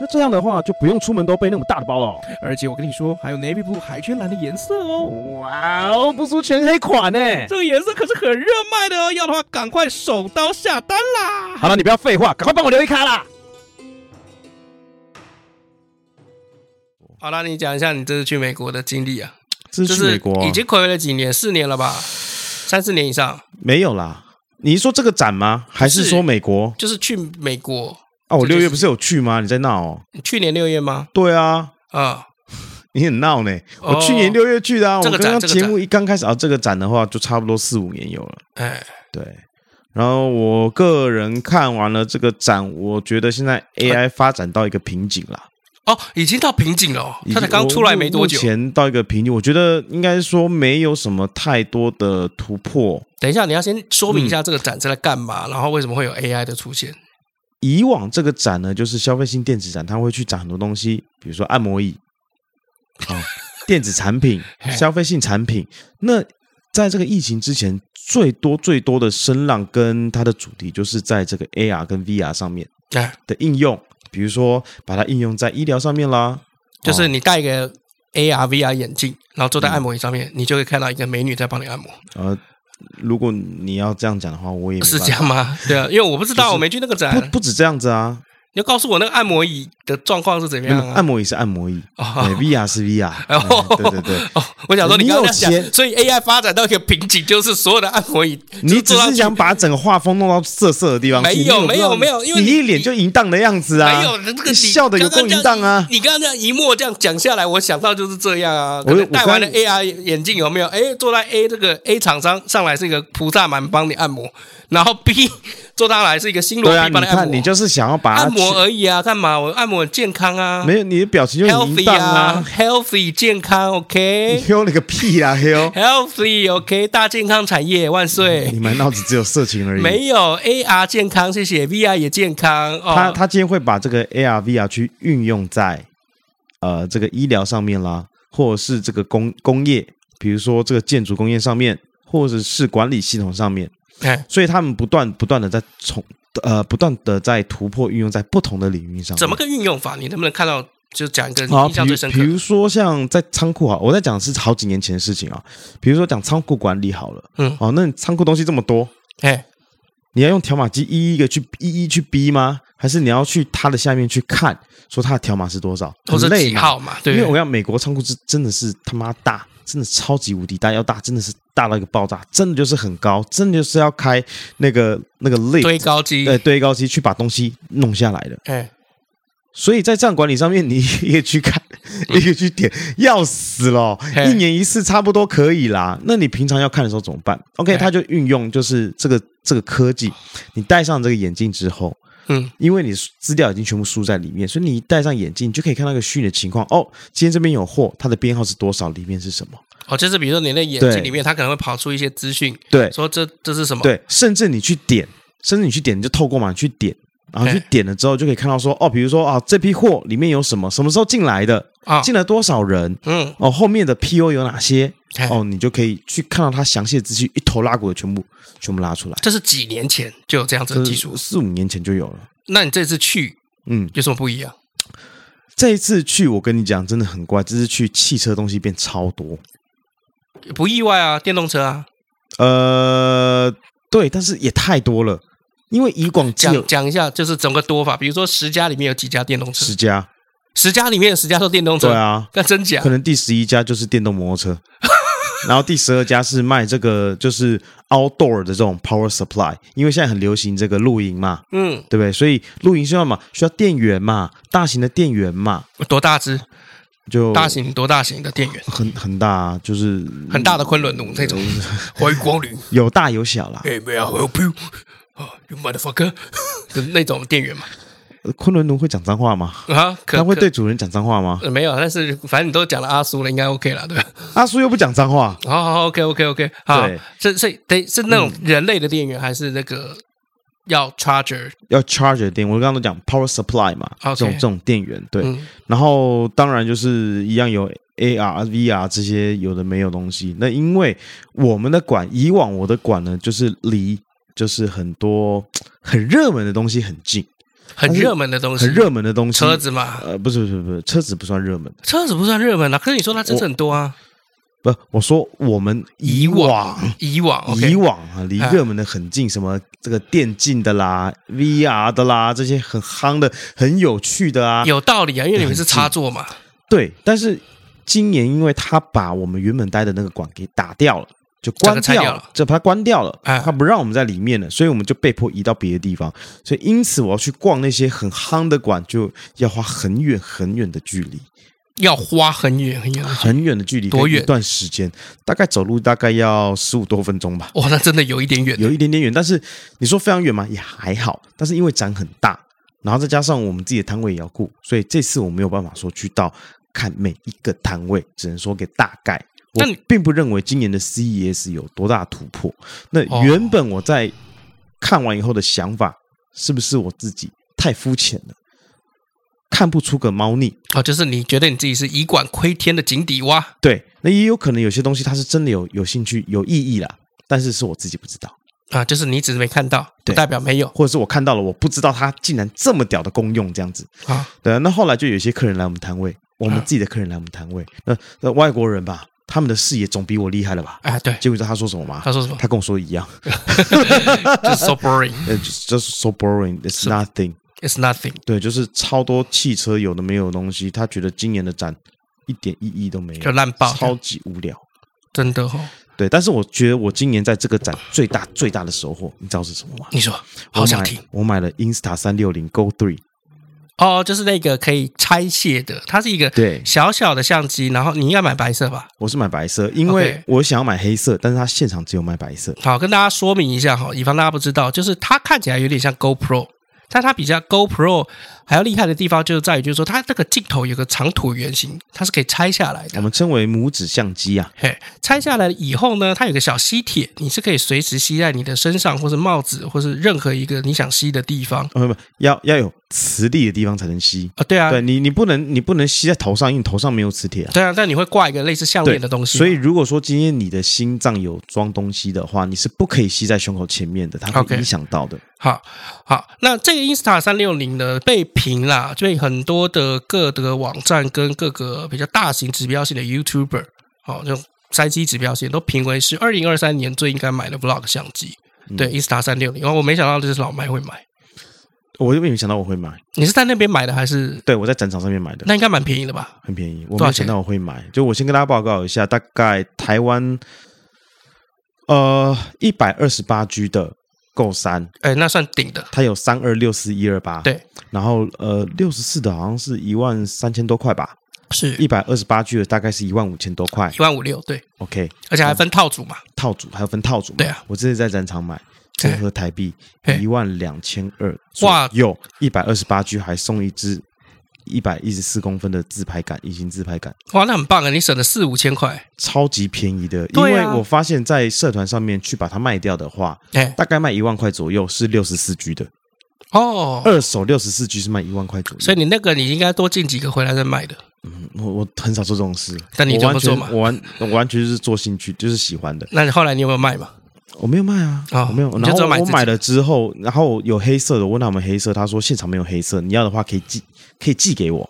那这样的话，就不用出门都背那么大的包了。
而且我跟你说，还有 navy blue 海军蓝的颜色哦。
哇哦，不输全黑款呢。
这个颜色可是很热卖的哦，要的话赶快手刀下单啦！
好了，你不要废话，赶快帮我留一卡啦。
好了，你讲一下你这次去美国的经历啊？
这次去美国
已经睽违了几年，四年了吧？三四年以上
没有啦。你是说这个展吗？还是说美国？
就是去美国
啊！我六月不是有去吗？你在闹哦？
去年六月吗？
对啊，
啊，
你很闹呢。我去年六月去的啊。我刚刚节目一刚开始啊，这个展的话就差不多四五年有了。哎，对。然后我个人看完了这个展，我觉得现在 AI 发展到一个瓶颈了。
哦，已经到瓶颈了哦，它才刚出来没多久。
目前到一个瓶颈，我觉得应该说没有什么太多的突破。
等一下，你要先说明一下这个展是在干嘛，嗯、然后为什么会有 AI 的出现？
以往这个展呢，就是消费性电子展，它会去展很多东西，比如说按摩椅，啊、哦，电子产品、消费性产品。那在这个疫情之前，最多最多的声浪跟它的主题，就是在这个 AR 跟 VR 上面的应用，比如说把它应用在医疗上面啦，
就是你戴一个 AR VR 眼镜，然后坐在按摩椅上面，嗯、你就会看到一个美女在帮你按摩。
呃，如果你要这样讲的话，我也
是这样吗？对啊，因为我不知道，我没去那个展，
不不止这样子啊。
你要告诉我那个按摩椅的状况是怎么样、啊？
按摩椅是按摩椅，哦、对，VR 是 VR。
哦、
对对对。
哦，我想说你刚刚讲，所以 AI 发展到一个瓶颈，就是所有的按摩椅，
你只是想把整个画风弄到色色的地方去。
没有没有没有，因为
你一脸就淫荡的样子啊！没有，这个笑的有够淫荡啊！
你刚刚这样一幕这样讲下来，我想到就是这样啊。我戴完了 AR 眼镜有没有？哎，坐在 A 这个 A 厂商上来是一个菩萨蛮帮你按摩，然后 B。坐他来是一个新罗宾帮你按摩，
你就是想要把
按摩而已啊？干嘛？我按摩很健康啊。
没有，你的表情就很淫荡啊。
Healthy 健康，OK。
你 Heal 你个屁啊！
Healthy OK，大健康产业万岁。
你满脑子只有色情而已。
没有 AR 健康，谢谢 VR 也健康。
他他今天会把这个 AR VR 去运用在呃这个医疗上面啦，或者是这个工工业，比如说这个建筑工业上面，或者是管理系统上面。所以他们不断不断的在从呃不断的在突破运用在不同的领域上。
怎么个运用法？你能不能看到？就讲一个印象最深刻。
比如说像在仓库啊，我在讲的是好几年前的事情啊。比如说讲仓库管理好了，嗯，哦，那你仓库东西这么多，哎，你要用条码机一一个去一一去逼吗？还是你要去它的下面去看，说它的条码是多少？
或者几号嘛？对，
因为我要美国仓库是真的是他妈大。真的超级无敌大，要大真的是大到一个爆炸，真的就是很高，真的就是要开那个那个 lift
堆高机，
对，堆高机去把东西弄下来的。哎，所以在这样管理上面，你也去看，你也去点，要死了，一年一次差不多可以啦。那你平常要看的时候怎么办？OK，他就运用就是这个这个科技，你戴上这个眼镜之后。嗯，因为你资料已经全部输在里面，所以你一戴上眼镜，你就可以看到一个虚拟的情况。哦，今天这边有货，它的编号是多少？里面是什么？
哦，就是比如说你的眼睛里面，它可能会跑出一些资讯，
对，
说这这是什么？
对，甚至你去点，甚至你去点，你就透过嘛你去点，然后去点了之后，就可以看到说，哦，比如说啊，这批货里面有什么？什么时候进来的？啊，进了多少人？嗯，哦，后面的 PO 有哪些？哦，你就可以去看到它详细的资讯，一头拉骨的全部全部拉出来。
这是几年前就有这样子的技术，
四五年前就有了。
那你这次去，嗯，有什么不一样？
这一次去，我跟你讲，真的很怪。这次去，汽车东西变超多，
不意外啊，电动车啊。
呃，对，但是也太多了。因为以广
讲讲一下，就是整个多法。比如说，十家里面有几家电动车？
十家，
十家里面有十家做电动车。
对啊，
那真假？
可能第十一家就是电动摩托车。然后第十二家是卖这个，就是 outdoor 的这种 power supply，因为现在很流行这个露营嘛，嗯，对不对？所以露营需要嘛，需要电源嘛，大型的电源嘛。
多大只？
就
大型多大型的电源？
很很大，就是
很大的昆仑奴这种。欢迎光临。
有大有小啦。
You? You motherfucker，就那种电源嘛。
昆仑奴会讲脏话吗？啊，他会对主人讲脏话吗？
没有，但是反正你都讲了阿苏了，应该 OK 了，对吧？
阿苏又不讲脏话，
好好 OK OK OK，好，是是得是那种人类的电源，还是那个要 charger
要 charger 电？我刚刚都讲 power supply 嘛，这种这种电源，对。然后当然就是一样有 AR、VR 这些有的没有东西。那因为我们的馆，以往我的馆呢，就是离就是很多很热门的东西很近。
很热门的东西，
很热门的东西，
车子嘛？
呃，不是，不是，不是，车子不算热门，
车子不算热门啊。可是你说它车子很多啊？
不，我说我们以往，
以往，
以往啊，离热门的很近，什么这个电竞的啦、VR 的啦，这些很夯的、很有趣的啊，
有道理啊，因为你们是插座嘛。
对，但是今年因为他把我们原本待的那个馆给打掉了，就关掉了，
了
就把它关掉了，哎，它不让我们在里面了，所以我们就被迫移到别的地方。所以因此我要去逛那些很夯的馆，就要花很远很远的距离，
要花很远很远
很远的距离，
多远？
一段时间，大概走路大概要十五多分钟吧。
哇，那真的有一点远，
有一点点远。但是你说非常远吗？也还好。但是因为展很大，然后再加上我们自己的摊位也要顾，所以这次我没有办法说去到看每一个摊位，只能说给大概。我并不认为今年的 CES 有多大突破。那原本我在看完以后的想法，是不是我自己太肤浅了，看不出个猫腻？
哦，就是你觉得你自己是以管窥天的井底蛙？
对，那也有可能有些东西它是真的有有兴趣、有意义啦，但是是我自己不知道
啊，就是你只是没看到，不代表没有，
或者是我看到了，我不知道它竟然这么屌的功用，这样子啊？对，那后来就有些客人来我们摊位，我们自己的客人来我们摊位，那那外国人吧。他们的视野总比我厉害了吧？
哎，对。
结果知道他说什么吗？
他说什么？
他跟我说一样，
就是 so boring，
呃，就是 so boring，it's nothing，it's
nothing。
对，就是超多汽车有的没有的东西，他觉得今年的展一点意义都没有，
就烂爆，
超级无聊，
真的哦。
对，但是我觉得我今年在这个展最大最大的收获，你知道是什么吗？
你说，好想听。
我买了 Insta 三六零 Go Three。
哦，就是那个可以拆卸的，它是一个对小小的相机，然后你应该买白色吧？
我是买白色，因为我想要买黑色，但是它现场只有卖白色。
好，跟大家说明一下哈，以防大家不知道，就是它看起来有点像 GoPro，但它比较 GoPro。还要厉害的地方就在于，就是说它这个镜头有个长椭圆形，它是可以拆下来的。
我们称为拇指相机啊。
嘿，拆下来以后呢，它有个小吸铁，你是可以随时吸在你的身上，或是帽子，或是任何一个你想吸的地方。
不不，要要有磁力的地方才能吸
啊。对啊，
对你你不能你不能吸在头上，因为头上没有磁铁啊。
对啊，但你会挂一个类似项链的东西。
所以如果说今天你的心脏有装东西的话，你是不可以吸在胸口前面的，它会影响到的。Okay.
好，好，那这个 Insta 三六零呢，被评啦，就很多的各的网站跟各个比较大型指标性的 YouTuber，好，这种三 C 指标性都评为是二零二三年最应该买的 Vlog 相机。嗯、对，Insta 三六零，然后我没想到这是老麦会买，
我就没想到我会买。
你是在那边买的还是？
对，我在展场上面买的，
那应该蛮便宜的吧？
很便宜，我没想到我会买。就我先跟大家报告一下，大概台湾呃一百二十八 G 的。Go 三，
哎，那算顶的。
它有三二六四一二八，
对。
然后呃，六十四的好像是一万三千多块吧？
是。
一百二十八 G 的大概是一万五千多块，
一万五六，对。
OK，
而且还分套组嘛？
套组还有分套组嘛？
对啊。
我这次在展场买，折合台币一万两千二。哇，有一百二十八 G 还送一支。一百一十四公分的自拍杆，隐形自拍杆，
哇，那很棒啊！你省了四五千块，
超级便宜的。因为我发现，在社团上面去把它卖掉的话，哎，大概卖一万块左右，是六十四 G 的哦。二手六十四 G 是卖一万块左右，
所以你那个你应该多进几个回来再卖的。
嗯，我我很少做这种事，
但你就不做嘛？
我完我完全是做兴趣，就是喜欢的。
那你后来你有没有卖嘛？
我没有卖啊，我没有。然后我买了之后，然后有黑色的，我问他们黑色，他说现场没有黑色，你要的话可以寄，可以寄给我。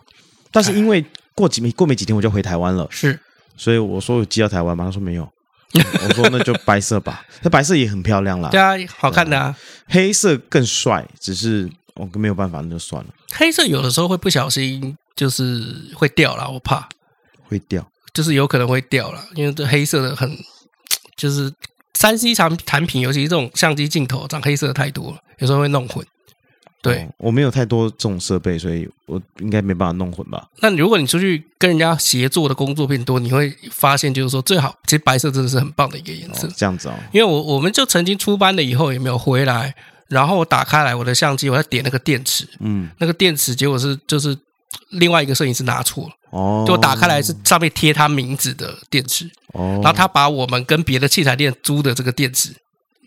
但是因为过几没过没几天我就回台湾了，是，所以我说有寄到台湾吗？他说没有，我说那就白色吧，那白色也很漂亮啦，
对啊，好看的啊，
黑色更帅，只是我没有办法，那就算了。
黑色有的时候会不小心就是会掉了，我怕。
会掉，就是
有可能会掉了，因为这黑色的很就是三 C 产产品，尤其是这种相机镜头长黑色的太多了，有时候会弄混。对、哦，
我没有太多这种设备，所以我应该没办法弄混吧。
那如果你出去跟人家协作的工作变多，你会发现就是说，最好其实白色真的是很棒的一个颜色。哦、这样子哦，因为我我们就曾经出班了以后也没有回来，然后我打开来我的相机，我要点那个电池，嗯，那个电池结果是就是另外一个摄影师拿错了，哦，就打开来是上面贴他名字的电池，哦，然后他把我们跟别的器材店租的这个电池。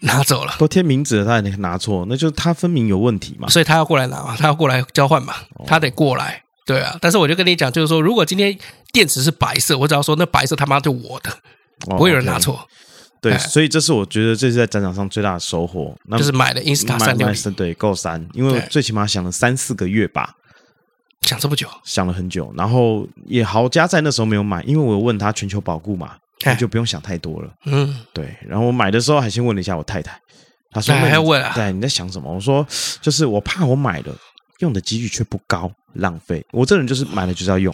拿走了，
都贴名字了，他也拿错，那就是他分明有问题嘛，
所以他要过来拿嘛，他要过来交换嘛，他得过来，对啊。但是我就跟你讲，就是说，如果今天电池是白色，我只要说那白色他妈就我的，不会有人拿错。
对，所以这是我觉得这是在展场上最大的收获，那
就是买了 Insta 三六零，
对，Go 三，因为最起码想了三四个月吧，
想这么久，
想了很久，然后也好家在那时候没有买，因为我有问他全球保固嘛。那就不用想太多了。嗯，对。然后我买的时候还先问了一下我太太，她说：“还要问啊？”对，你在想什么？我说：“就是我怕我买了用的几率却不高，浪费。我这人就是买了就是要用。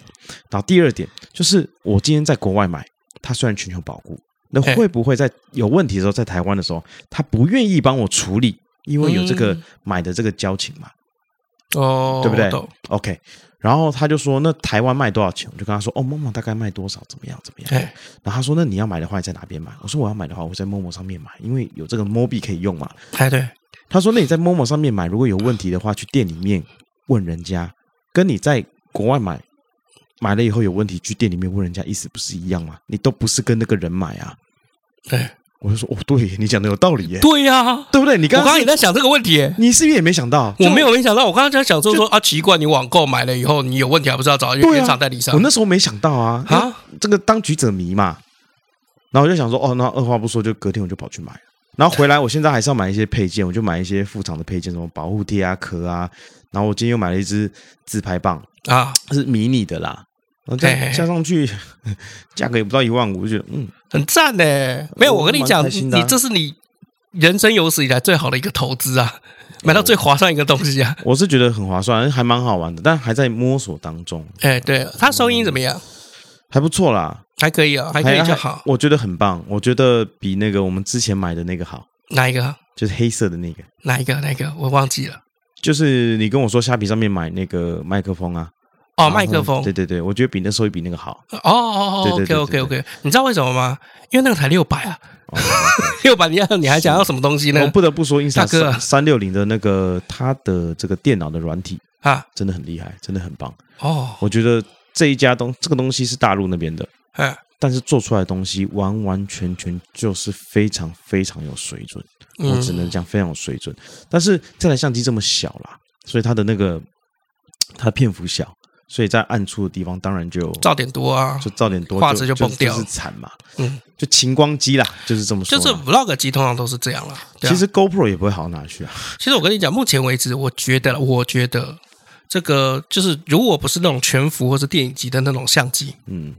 然后第二点就是我今天在国外买，它虽然全球保固，那会不会在有问题的时候，在台湾的时候，他不愿意帮我处理，因为有这个买的这个交情嘛？
哦，
对不对？OK。然后他就说：“那台湾卖多少钱？”我就跟他说：“哦，Momo 大概卖多少？怎么样？怎么样？”然后他说：“那你要买的话，你在哪边买？”我说：“我要买的话，我在 Momo 上面买，因为有这个 Mobi 可以用嘛。”
哎，对。
他说：“那你在 Momo 上面买，如果有问题的话，去店里面问人家，跟你在国外买，买了以后有问题，去店里面问人家，意思不是一样吗？你都不是跟那个人买啊。”
对。
我就说哦，对你讲的有道理耶。
对呀、啊，
对不对？你刚刚，
我刚刚也在想这个问题，
你是不是也没想到？
我没有没想到，我刚刚在想说说啊，奇怪，你网购买了以后，你有问题还不知道找原厂代理商。
我那时候没想到啊，啊，这个当局者迷嘛。然后我就想说，哦，那二话不说，就隔天我就跑去买。然后回来，我现在还是要买一些配件，我就买一些副厂的配件，什么保护贴啊、壳啊。然后我今天又买了一支自拍棒啊，是迷你的啦。然后加加上去，价格也不到一万五，我就觉得嗯，
很赞呢。没有，我跟你讲，你这是你人生有史以来最好的一个投资啊，买到最划算一个东西啊。
我是觉得很划算，还蛮好玩的，但还在摸索当中。
哎，对，它收音怎么样？
还不错啦，
还可以啊，还可以就好。
我觉得很棒，我觉得比那个我们之前买的那个好。
哪一个？
就是黑色的那个。
哪一个？哪一个？我忘记了。
就是你跟我说虾皮上面买那个麦克风啊。
哦，麦克风，
对对对，我觉得比那收音比那个好。
哦哦哦，OK OK OK，你知道为什么吗？因为那个才六百啊，六百，你要你还想要什么东西呢？
我不得不说，Insta 三六零的那个它的这个电脑的软体啊，真的很厉害，真的很棒。哦，我觉得这一家东这个东西是大陆那边的，哎，但是做出来的东西完完全全就是非常非常有水准，我只能讲非常有水准。但是这台相机这么小啦，所以它的那个它的片幅小。所以在暗处的地方，当然就
噪点多啊，
就噪点多，
画质就崩掉，
就是惨嘛。嗯，就晴光机啦，就是这么说。
就是 Vlog 机通常都是这样啦。啊、
其实 GoPro 也不会好到哪去啊。
其实我跟你讲，目前为止，我觉得，我觉得这个就是，如果不是那种全幅或是电影级的那种相机，嗯，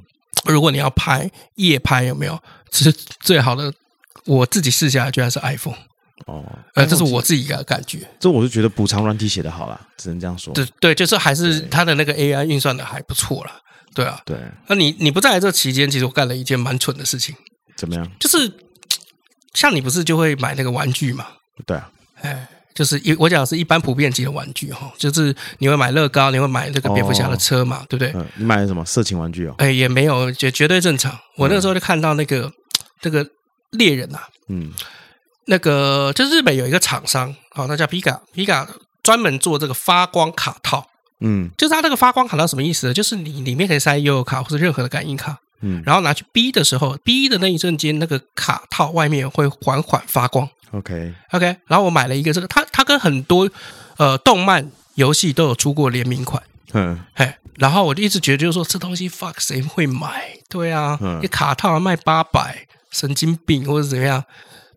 如果你要拍夜拍，有没有？其实最好的，我自己试下来，居然是 iPhone。哦，呃，这是我自己的感觉。
这我是觉得补偿软体写的好啦，只能这样说。
对对，就是还是它的那个 AI 运算的还不错啦。对啊，对。那你你不在这期间，其实我干了一件蛮蠢的事情。
怎么样？
就是像你不是就会买那个玩具嘛？
对啊。
哎，就是一我讲的是一般普遍级的玩具哈，就是你会买乐高，你会买这个蝙蝠侠的车嘛，对不对？
嗯。你买的什么色情玩具哦？
哎，也没有，绝绝对正常。我那个时候就看到那个这个猎人呐，嗯。那个就日本有一个厂商，好，那叫 Piga，Piga 专门做这个发光卡套，嗯，就是它这个发光卡套什么意思呢？就是你里面可以塞 U 卡或者任何的感应卡，嗯，然后拿去 B 的时候，，B 的那一瞬间，那个卡套外面会缓缓发光
，OK。
OK，然后我买了一个这个，它它跟很多呃动漫游戏都有出过联名款，嗯，嘿，然后我就一直觉得就是说这东西 fuck 谁会买？对啊，一卡套卖八百，神经病或者怎么样？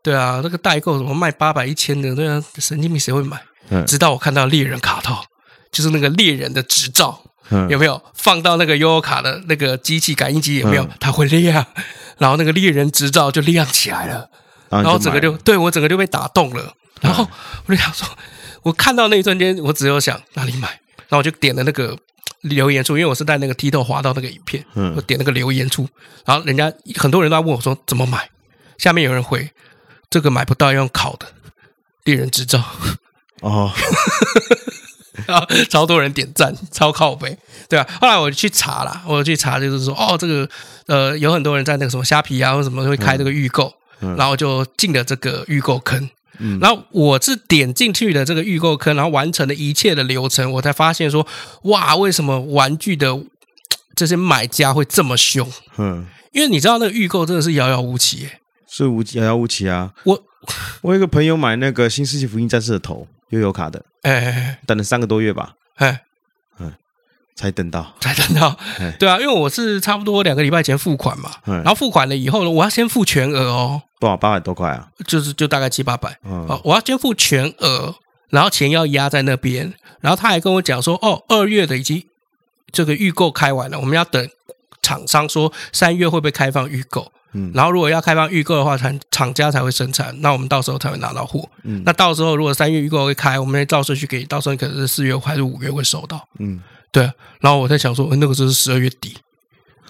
对啊，那个代购什么卖八百一千的，对啊，神经病谁会买？嗯，直到我看到猎人卡套，就是那个猎人的执照，嗯，有没有放到那个悠游卡的那个机器感应机？有没有？嗯，它会亮，然后那个猎人执照就亮起来了，然后整个就对我整个就被打动了。然后我就想说，我看到那一瞬间，我只有想哪里买，然后我就点了那个留言处，因为我是在那个 TikTok 滑到那个影片，嗯，我点那个留言处，然后人家很多人都在问我说怎么买，下面有人回。这个买不到，要用考的猎人执照哦，超多人点赞，超靠北，对啊。后来我去查了，我去查就是说，哦，这个呃，有很多人在那个什么虾皮啊，或什么会开这个预购，嗯嗯、然后就进了这个预购坑。嗯，然后我是点进去的这个预购坑，然后完成了一切的流程，我才发现说，哇，为什么玩具的这些买家会这么凶？嗯，因为你知道那个预购真的是遥遥无期耶。
是无遥遥无期啊！我 我有一个朋友买那个新世纪福音战士的头悠游卡的，哎哎哎，等了三个多月吧，哎，嗯，才等到，
才等到，对啊，因为我是差不多两个礼拜前付款嘛，然后付款了以后呢，我要先付全额哦，
多少？八百多块啊？
就是就大概七八百，嗯，我要先付全额，然后钱要压在那边，然后他还跟我讲说，哦，二月的已经这个预购开完了，我们要等厂商说三月会不会开放预购。嗯，然后如果要开放预购的话，才厂家才会生产，那我们到时候才会拿到货。嗯，那到时候如果三月预购会开，我们照顺序给，到时候可能是四月还是五月会收到。嗯，对。然后我在想说，那个时候是十二月底，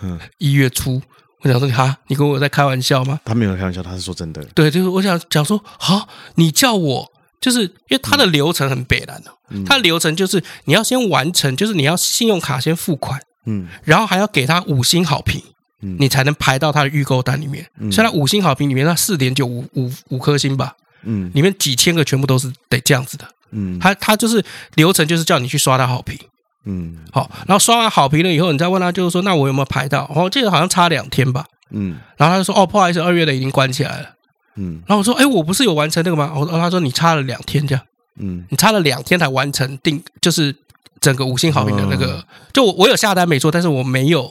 嗯，一月初，我想说，哈，你跟我在开玩笑吗？
他没有开玩笑，他是说真的。
对，就是我想讲说，好，你叫我，就是因为他的流程很北然的，嗯、他的流程就是你要先完成，就是你要信用卡先付款，嗯，然后还要给他五星好评，嗯，你才能排到他的预购单里面。嗯，所以他五星好评里面，那四点九五五五颗星吧，嗯，里面几千个全部都是得这样子的，嗯，他他就是流程就是叫你去刷他好评。嗯，好，然后刷完好评了以后，你再问他，就是说，那我有没有排到？哦，这个好像差两天吧。嗯，然后他就说，哦，不好意思，二月的已经关起来了。嗯，然后我说，哎，我不是有完成那个吗？我，他说你差了两天这样。嗯，你差了两天才完成定，就是整个五星好评的那个。嗯、就我我有下单没错，但是我没有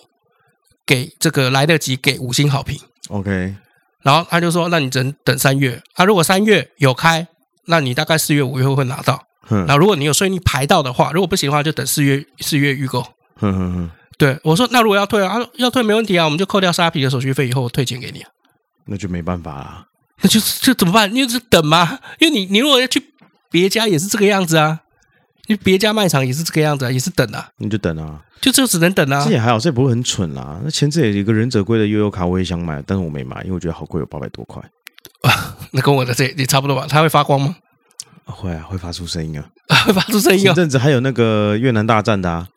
给这个来得及给五星好评。
OK，
然后他就说，那你只能等三月。他、啊、如果三月有开，那你大概四月五月会拿到。然后如果你有顺利排到的话，如果不行的话，就等四月四月预购。哼哼哼，对我说，那如果要退啊，要退没问题啊，我们就扣掉沙皮的手续费，以后我退钱给你。
那就没办法啦，
那就就怎么办？你就是等嘛，因为你你如果要去别家也是这个样子啊，你别家卖场也是这个样子啊，也是等啊。
你就等啊，
就就只能等啊。
这也还好，这也不会很蠢啦。那前次也有一个忍者龟的悠悠卡，我也想买，但是我没买，因为我觉得好贵，有八百多块。
啊，那跟我的这也差不多吧？它会发光吗？
会啊，会发出声音啊，
会 发出声音啊。
前阵子还有那个越南大战的啊，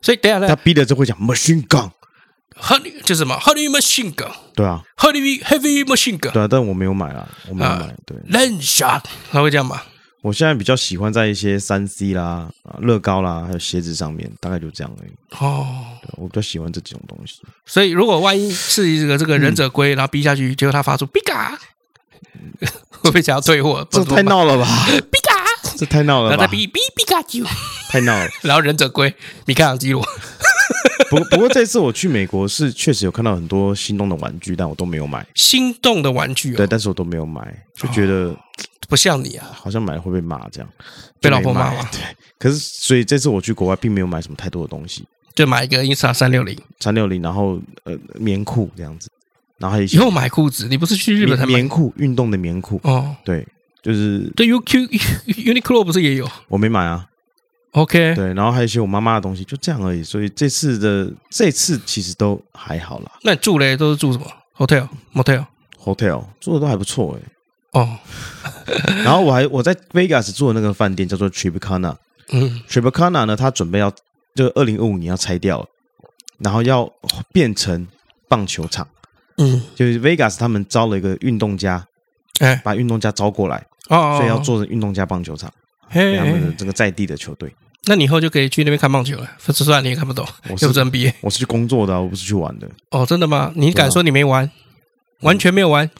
所以等下呢，
他逼的就会讲 machine gun，honey
就是什么 honey machine gun，
对啊
，honey heavy machine gun，
对啊，但我没有买啊，我没有买，对
，land shot，他会这样吗？
我现在比较喜欢在一些三 C 啦、乐高啦，还有鞋子上面，大概就这样而已。哦，我比较喜欢这几种东西。
所以如果万一是一个这个忍者龟，然后逼下去，结果他发出比嘎。会不会想要退货？
这太闹了吧！
比卡，
这太闹了吧！
然后再比比比卡丘，
太闹了。
然后忍者龟，米开朗基罗。
不不过这次我去美国是确实有看到很多心动的玩具，但我都没有买。
心动的玩具，
对，但是我都没有买，就觉得
不像你啊，
好像买了会被骂这样，
被老婆骂吗？
对。可是所以这次我去国外，并没有买什么太多的东西，
就买一个 Insta 三六零，
三六零，然后呃棉裤这样子。然后还
以后买裤子，你不是去日本才买
棉裤？运动的棉裤哦，对，就是
对 UQ Uniqlo 不是也有？
我没买啊。
OK，
对，然后还有一些我妈妈的东西，就这样而已。所以这次的这次其实都还好啦。
那你住嘞，都是住什么？Hotel、Motel、
Hotel 住的都还不错哎。哦，然后我还我在 Vegas 住的那个饭店叫做 Tripicana，。嗯，Tripicana 呢，它准备要就二零二五年要拆掉，然后要变成棒球场。嗯，就是 Vegas 他们招了一个运动家，哎，把运动家招过来，哦，哦，哦，所以要做成运动家棒球场，嘿嘿他们的这个在地的球队。
那你以后就可以去那边看棒球了。说实话，你也看不懂，我是 NBA，
我是去工作的，我不是去玩的。
哦，真的吗？你敢说你没玩？啊、完全没有玩？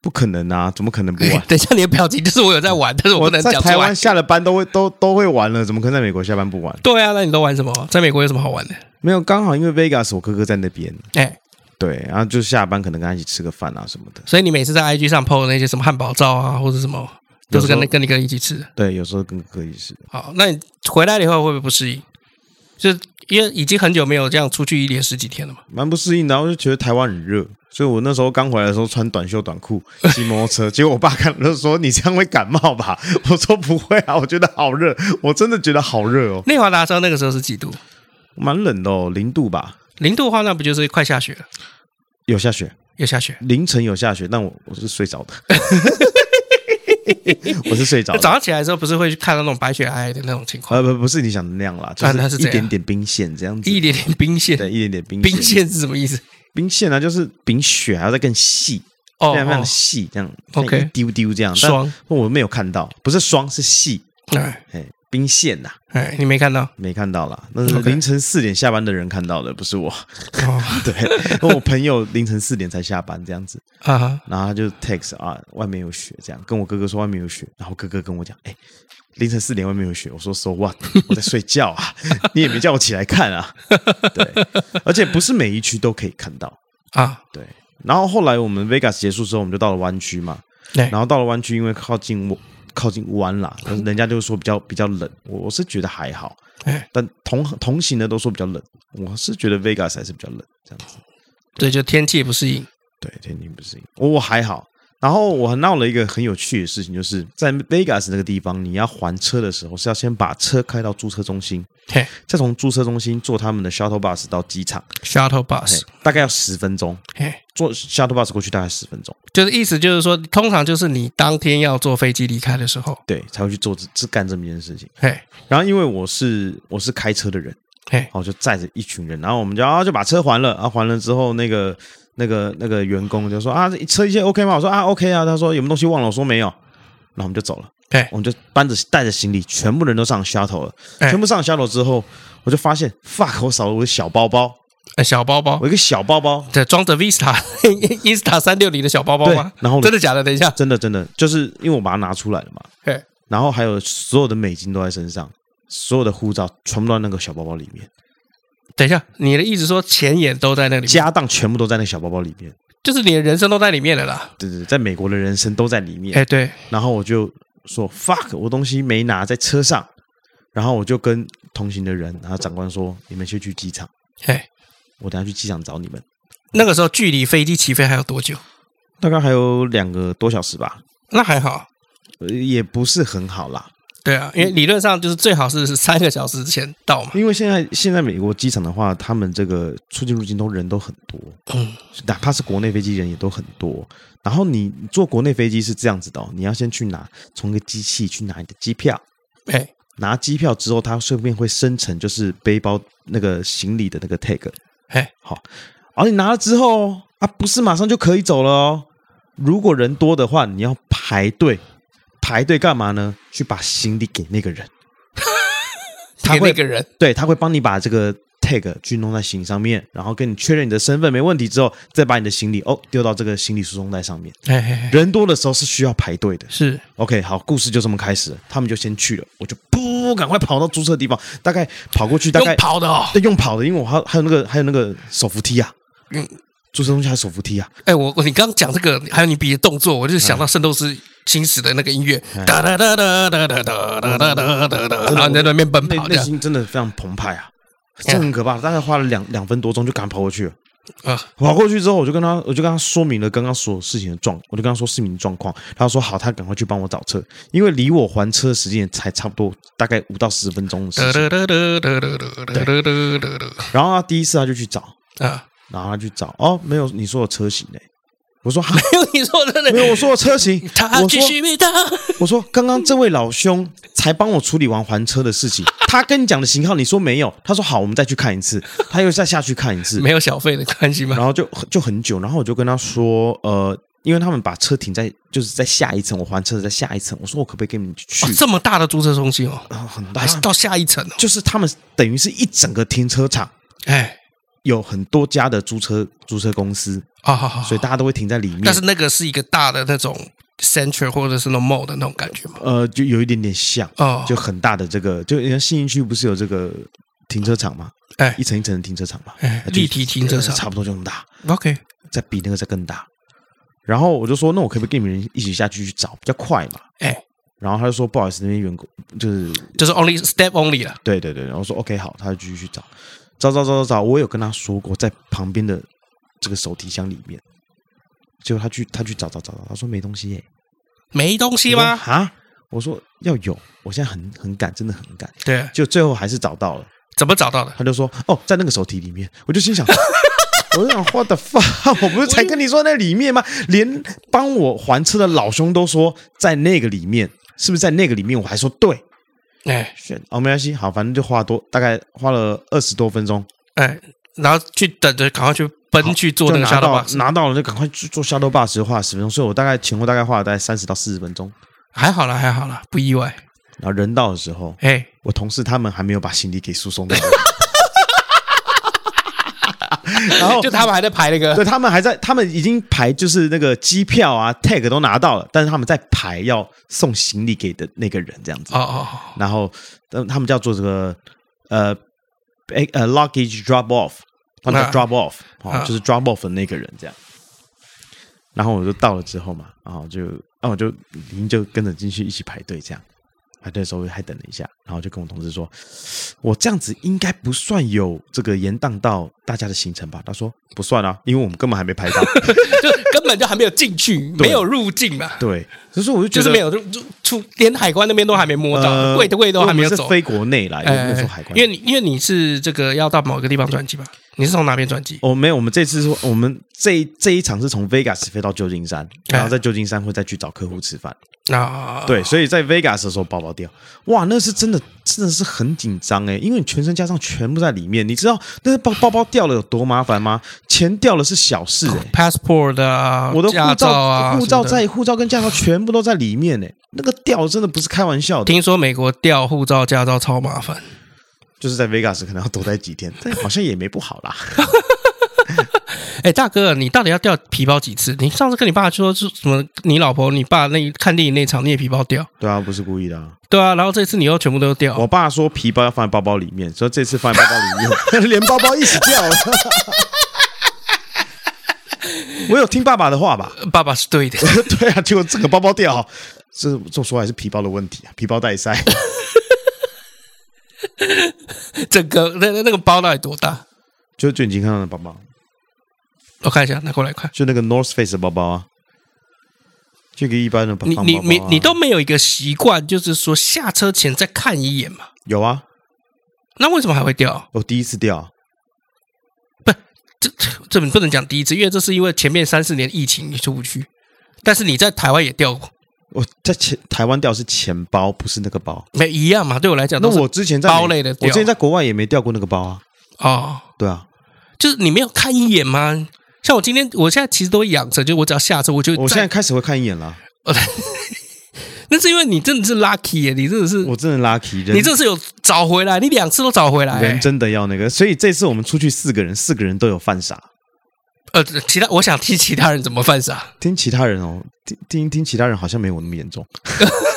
不可能啊！怎么可能不玩？
等一下，你的表情就是我有在玩，但是我不能讲。
在台湾下了班都会都都会玩了，怎么可能在美国下班不玩？
对啊，那你都玩什么？在美国有什么好玩的？
没有，刚好因为 Vegas 我哥哥在那边，哎。对，然后就下班可能跟他一起吃个饭啊什么的。
所以你每次在 IG 上 po 那些什么汉堡照啊，或者什么，都是跟跟你哥一起吃
的。对，有时候跟哥一起吃。
好，那你回来了以后会不会不适应？就因为已经很久没有这样出去一连十几天了嘛。
蛮不适应的，然后就觉得台湾很热，所以我那时候刚回来的时候穿短袖短裤 骑摩托车，结果我爸看了就说：“你这样会感冒吧？” 我说：“不会啊，我觉得好热，我真的觉得好热哦。”
内华达州那个时候是几度？
蛮冷的哦，零度吧。
零度的话，那不就是快下雪了？
有下雪，
有下雪，
凌晨有下雪，但我我是睡着的，我是睡着。
早上起来的时候，不是会去看到那种白雪皑皑的那种情况？
呃，不，不是你想的那样啦，就是一点点冰线这样子，
一点点冰线，
对，一点点冰。
冰线是什么意思？
冰线呢，就是比雪还要再更细，非常非常细，这样，OK，一丢丢这样。霜，我没有看到，不是霜，是细。哎。冰线呐，
哎，你没看到？
没看到啦，那是凌晨四点下班的人看到的，不是我。哦，对，我朋友凌晨四点才下班这样子。啊，然后他就 text 啊，外面有雪，这样跟我哥哥说外面有雪，然后哥哥跟我讲，哎，凌晨四点外面有雪，我说 so what？我在睡觉啊，你也没叫我起来看啊。对，而且不是每一区都可以看到。啊。对，然后后来我们 Vegas 结束之后，我们就到了湾区嘛，对，然后到了湾区，因为靠近我。靠近湾啦，人家就说比较比较冷，我我是觉得还好，但同同行的都说比较冷，我是觉得 Vegas 还是比较冷，这样子。
对，就天气不适应。
对，天气不适应，我还好，然后我还闹了一个很有趣的事情，就是在 Vegas 那个地方，你要还车的时候是要先把车开到租车中心，
嘿，
再从租车中心坐他们的 shuttle bus 到机场
，shuttle bus
大概要十分钟，
嘿，
坐 shuttle bus 过去大概十分钟，
就是意思就是说，通常就是你当天要坐飞机离开的时候，
对，才会去做这这干这么一件事情，
嘿，
然后因为我是我是开车的人，嘿，然后就载着一群人，然后我们就啊就把车还了，啊还了之后那个。那个那个员工就说啊，车一切 OK 吗？我说啊 OK 啊。他说有没有东西忘了？我说没有。然后我们就走了。
哎，
我们就搬着带着行李，全部人都上 shuttle 了。全部上 shuttle 之后，我就发现 fuck，我少了我的小包包。
哎，小包包，
我一个小包包，
对，装着 Vista Vista 三六零的小包包吗？
然后
真的假的？等一下，
真的真的，就是因为我把它拿出来了嘛。对。然后还有所有的美金都在身上，所有的护照全部都在那个小包包里面。
等一下，你的意思说钱也都在那里面，
家当全部都在那小包包里面，
就是你的人生都在里面了啦。
对对，在美国的人生都在里面。
哎，对。
然后我就说 fuck，我东西没拿在车上。然后我就跟同行的人，然后长官说：“你们先去机场。”嘿，我等下去机场找你们。
那个时候距离飞机起飞还有多久？
大概还有两个多小时吧。
那还好，
也不是很好啦。
对啊，因为理论上就是最好是三个小时之前到嘛。
因为现在现在美国机场的话，他们这个出境入境都人都很多，嗯，哪怕是国内飞机人也都很多。然后你坐国内飞机是这样子的哦，你要先去拿从一个机器去拿你的机票，哎，拿机票之后，它顺便会生成就是背包那个行李的那个 tag，哎，好，而你拿了之后啊，不是马上就可以走了哦。如果人多的话，你要排队。排队干嘛呢？去把行李给那个人，
他 会给那个人，
对，他会帮你把这个 tag 去弄在行李上面，然后跟你确认你的身份没问题之后，再把你的行李哦丢到这个行李输送带上面。人多的时候是需要排队的，
是。
OK。好，故事就这么开始。了，他们就先去了，我就噗，赶快跑到租车的地方，大概跑过去，大概
用跑的哦，
对，用跑的，因为我还还有那个还有那个手扶梯啊，嗯，租车东西还有手扶梯啊。
哎，我我你刚刚讲这个，还有你比的动作，我就想到圣斗士。星矢的那个音乐，哒哒哒哒哒哒哒哒哒哒哒哒，然后在那边奔跑，
内心真的非常澎湃啊，真的很可怕。大概花了两两分多钟就赶跑过去了。啊，跑过去之后，我就跟他，我就跟他说明了刚刚所有事情的状，我就跟他说事情状况。他说好，他赶快去帮我找车，因为离我还车的时间才差不多大概五到十分钟的时间。然后他第一次他就去找啊，然后他去找哦，没有你说的车型嘞。我说
没有你说的，
没有我说的车型。
他继续没他。
我说刚刚这位老兄才帮我处理完还车的事情，他跟你讲的型号，你说没有？他说好，我们再去看一次。他又再下去看一次，
没有小费的关系吗？
然后就就很久，然后我就跟他说，呃，因为他们把车停在就是在下一层，我还车在下一层。我说我可不可以跟你们去？
哦、这么大的租车中心哦，
啊、哦，很大，
还是到下一层哦。
就是他们等于是一整个停车场，哎。有很多家的租车租车公司啊，好好，所以大家都会停在里面。
但是那个是一个大的那种 center 或者是那种 mall 的那种感觉吗？
呃，就有一点点像哦，就很大的这个，就人家信义区不是有这个停车场吗？哎，一层一层的停车场嘛，哎，立体停车场差不多就那么大。
OK，
再比那个再更大。然后我就说，那我可不可以跟你们一起下去去找，比较快嘛？哎，然后他就说，不好意思，那边员工就是
就是 only step only 了。
对对对，然后说 OK 好，他就继续去找。找找找找找，我有跟他说过，在旁边的这个手提箱里面，结果他去他去找找找找，他说没东西耶，
没东西吗？
啊，我说要有，我现在很很赶，真的很赶。
对，
就最后还是找到了，
怎么找到的？
他就说哦，在那个手提里面，我就心想，我就想 what the fuck，我不是才跟你说那里面吗？连帮我还车的老兄都说在那个里面，是不是在那个里面？我还说对。哎，选哦，没关系，好，反正就花多，大概花了二十多分钟。
哎，然后去等着，赶快去奔去做那个 shuttle bus，
拿到了就赶快去做 shadow bus，花了十分钟，所以我大概前后大概花了大概三十到四十分钟。
还好了，还好了，不意外。
然后人到的时候，哎，我同事他们还没有把行李给输送到。然后
就他们还在排那个，
对，他们还在，他们已经排，就是那个机票啊，tag 都拿到了，但是他们在排要送行李给的那个人这样子。哦哦。然后，他们叫做这个呃，呃，luggage drop off，他们叫 drop off，哦，就是 drop off 的那个人这样。然后我就到了之后嘛，然后就，然后我就，您就跟着进去一起排队这样。排队的时候还等了一下，然后就跟我同事说：“我这样子应该不算有这个延宕到大家的行程吧？”他说：“不算啊，因为我们根本还没排到，
就根本就还没有进去，没有入境嘛。”
对，所以说我就觉得
就是没有入出，连海关那边都还没摸到，柜的柜都还没有走。
是飞国内来，没有说海关。
因为你因为你是这个要到某个地方转机吧？你是从哪边转机？
哦，没有，我们这次是我们这这一场是从 Vegas 飞到旧金山，然后在旧金山会再去找客户吃饭。啊，对，所以在 Vegas 的时候包包掉，哇，那是真的，真的是很紧张哎，因为你全身加上全部在里面，你知道那个包包包掉了有多麻烦吗？钱掉了是小事哎
，passport 啊，
我的护照
啊，
护照在，护照跟驾照全部都在里面哎，那个掉真的不是开玩笑的。
听说美国掉护照、驾照超麻烦，
就是在 Vegas 可能要多待几天，但 好像也没不好啦。
哎，大哥，你到底要掉皮包几次？你上次跟你爸说是什么？你老婆、你爸那看电影那场，你也皮包掉？
对啊，不是故意的啊。
对啊，然后这次你又全部都掉。
我爸说皮包要放在包包里面，所以这次放在包包里面，连包包一起掉了。我有听爸爸的话吧？
爸爸是对的。
对啊，结果这个包包掉，这这说还是皮包的问题啊，皮包带塞。
整个那那个包到底多大？
就就你经看到的包包。
我看一下，拿过来看，
就那个 North Face 的包包啊，这个一般的包包、啊。
你你你你都没有一个习惯，就是说下车前再看一眼嘛？
有啊，
那为什么还会掉？
我第一次掉，
不，这这不能讲第一次，因为这是因为前面三四年疫情你出不去，但是你在台湾也掉过。
我在前台湾掉是钱包，不是那个包，
没一样嘛？对我来讲，
那我之前在
包类的，
我之前在国外也没掉过那个包啊。
哦，
对啊，
就是你没有看一眼吗？像我今天，我现在其实都会养成，就我只要下车，我就
我现在开始会看一眼了。
那是因为你真的是 lucky 耶，你真的是
我真的 lucky，
你这是有找回来，你两次都找回来，
人真的要那个。所以这次我们出去四个人，四个人都有犯傻。
呃，其他我想听其他人怎么犯傻，
听其他人哦，听听听其他人好像没我那么严重。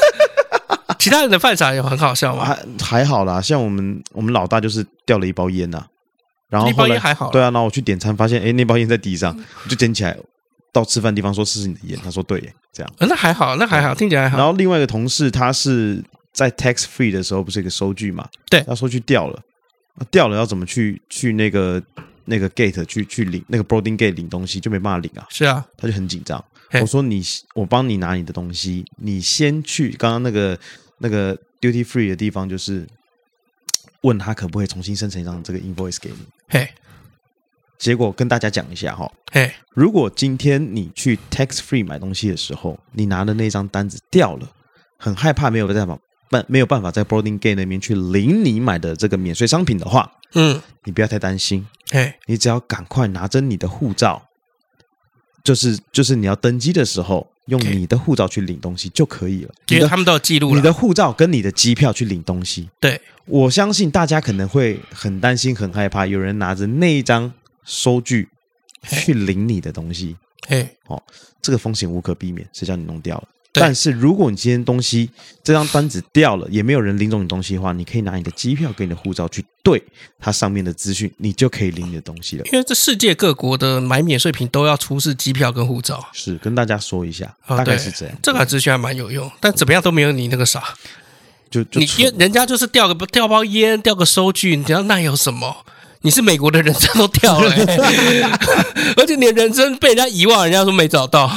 其他人的犯傻有很好笑吗？
还还好啦，像我们我们老大就是掉了一包烟呐、啊。然后
那包烟还好，
对啊，然后我去点餐，发现哎，那包烟在地上，我就捡起来，到吃饭地方说试试你的烟，他说对，这样，
那还好，那还好，听起来还好。
然后另外一个同事，他是在 tax free 的时候，不是一个收据嘛？
对，
他说去掉了，掉了要怎么去去那个那个 gate 去去领那个 boarding gate 领东西，就没办法领啊。
是啊，
他就很紧张。我说你，我帮你拿你的东西，你先去刚刚那个那个 duty free 的地方，就是问他可不可以重新生成一张这个 invoice 给你。
嘿。
结果跟大家讲一下哈，
嘿，
如果今天你去 tax free 买东西的时候，你拿的那张单子掉了，很害怕没有办法办没有办法在 boarding gate 那边去领你买的这个免税商品的话，嗯，你不要太担心，
嘿，
你只要赶快拿着你的护照，就是就是你要登机的时候用你的护照去领东西就可以了，
因为他们都有记录了，
你的护照跟你的机票去领东西。
对，
我相信大家可能会很担心很害怕，有人拿着那一张。收据去领你的东西，
嘿，
哦，这个风险无可避免，谁叫你弄掉了？但是如果你今天东西这张单子掉了，也没有人领走你东西的话，你可以拿你的机票跟你的护照去对它上面的资讯，你就可以领你的东西了。
因为这世界各国的买免税品都要出示机票跟护照，
是跟大家说一下，大概是这样。
这个资讯还蛮有用，但怎么样都没有你那个啥。
就，就
你因为人家就是掉个掉包烟，掉个收据，你知道那有什么？你是美国的人生都掉了，欸，而且你的人生被人家遗忘，人家说没找到，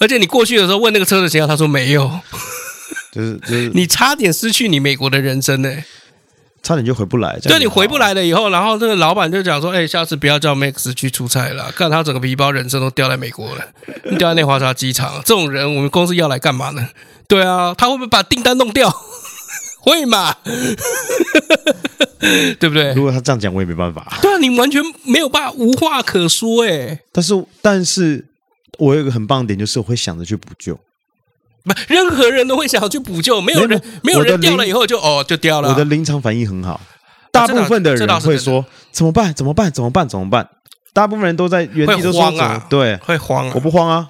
而且你过去的时候问那个车的型号，他说没有，
就是就是
你差点失去你美国的人生呢，欸，
差点就回不来。
对，你回不来了以后，然后这个老板就讲说，哎，下次不要叫 Max 去出差了，看他整个皮包人生都掉在美国了，掉在内华达机场，这种人我们公司要来干嘛呢？对啊，他会不会把订单弄掉？会嘛？对不对？
如果他这样讲，我也没办法。
对啊，你完全没有办法，无话可说哎。
但是，但是我有一个很棒的点，就是我会想着去补救。
不，任何人都会想要去补救，没有人，没有人掉了以后就哦就掉了。
我的临场反应很好，大部分的人会说怎么办？怎么办？怎么办？怎么办？大部分人都在原地都说
慌啊，
对，
会慌。
我不慌啊。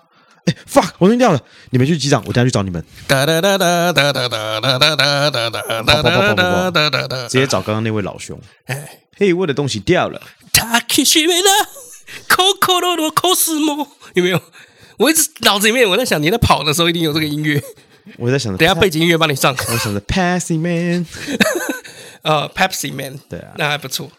哎，fuck！我扔掉了，你们去机场，我等下去找你们。哒哒哒哒哒哒哒哒哒哒哒哒哒哒哒哒直接找刚刚那位老兄。哎，嘿，我的东西掉了。有没有？我一直脑子里面我在想，你在跑的时候一定有这个音乐。我在想着，
等下背景音乐帮你上。
我想着 Pepsi Man，
呃，Pepsi Man，
对啊，
那还不错。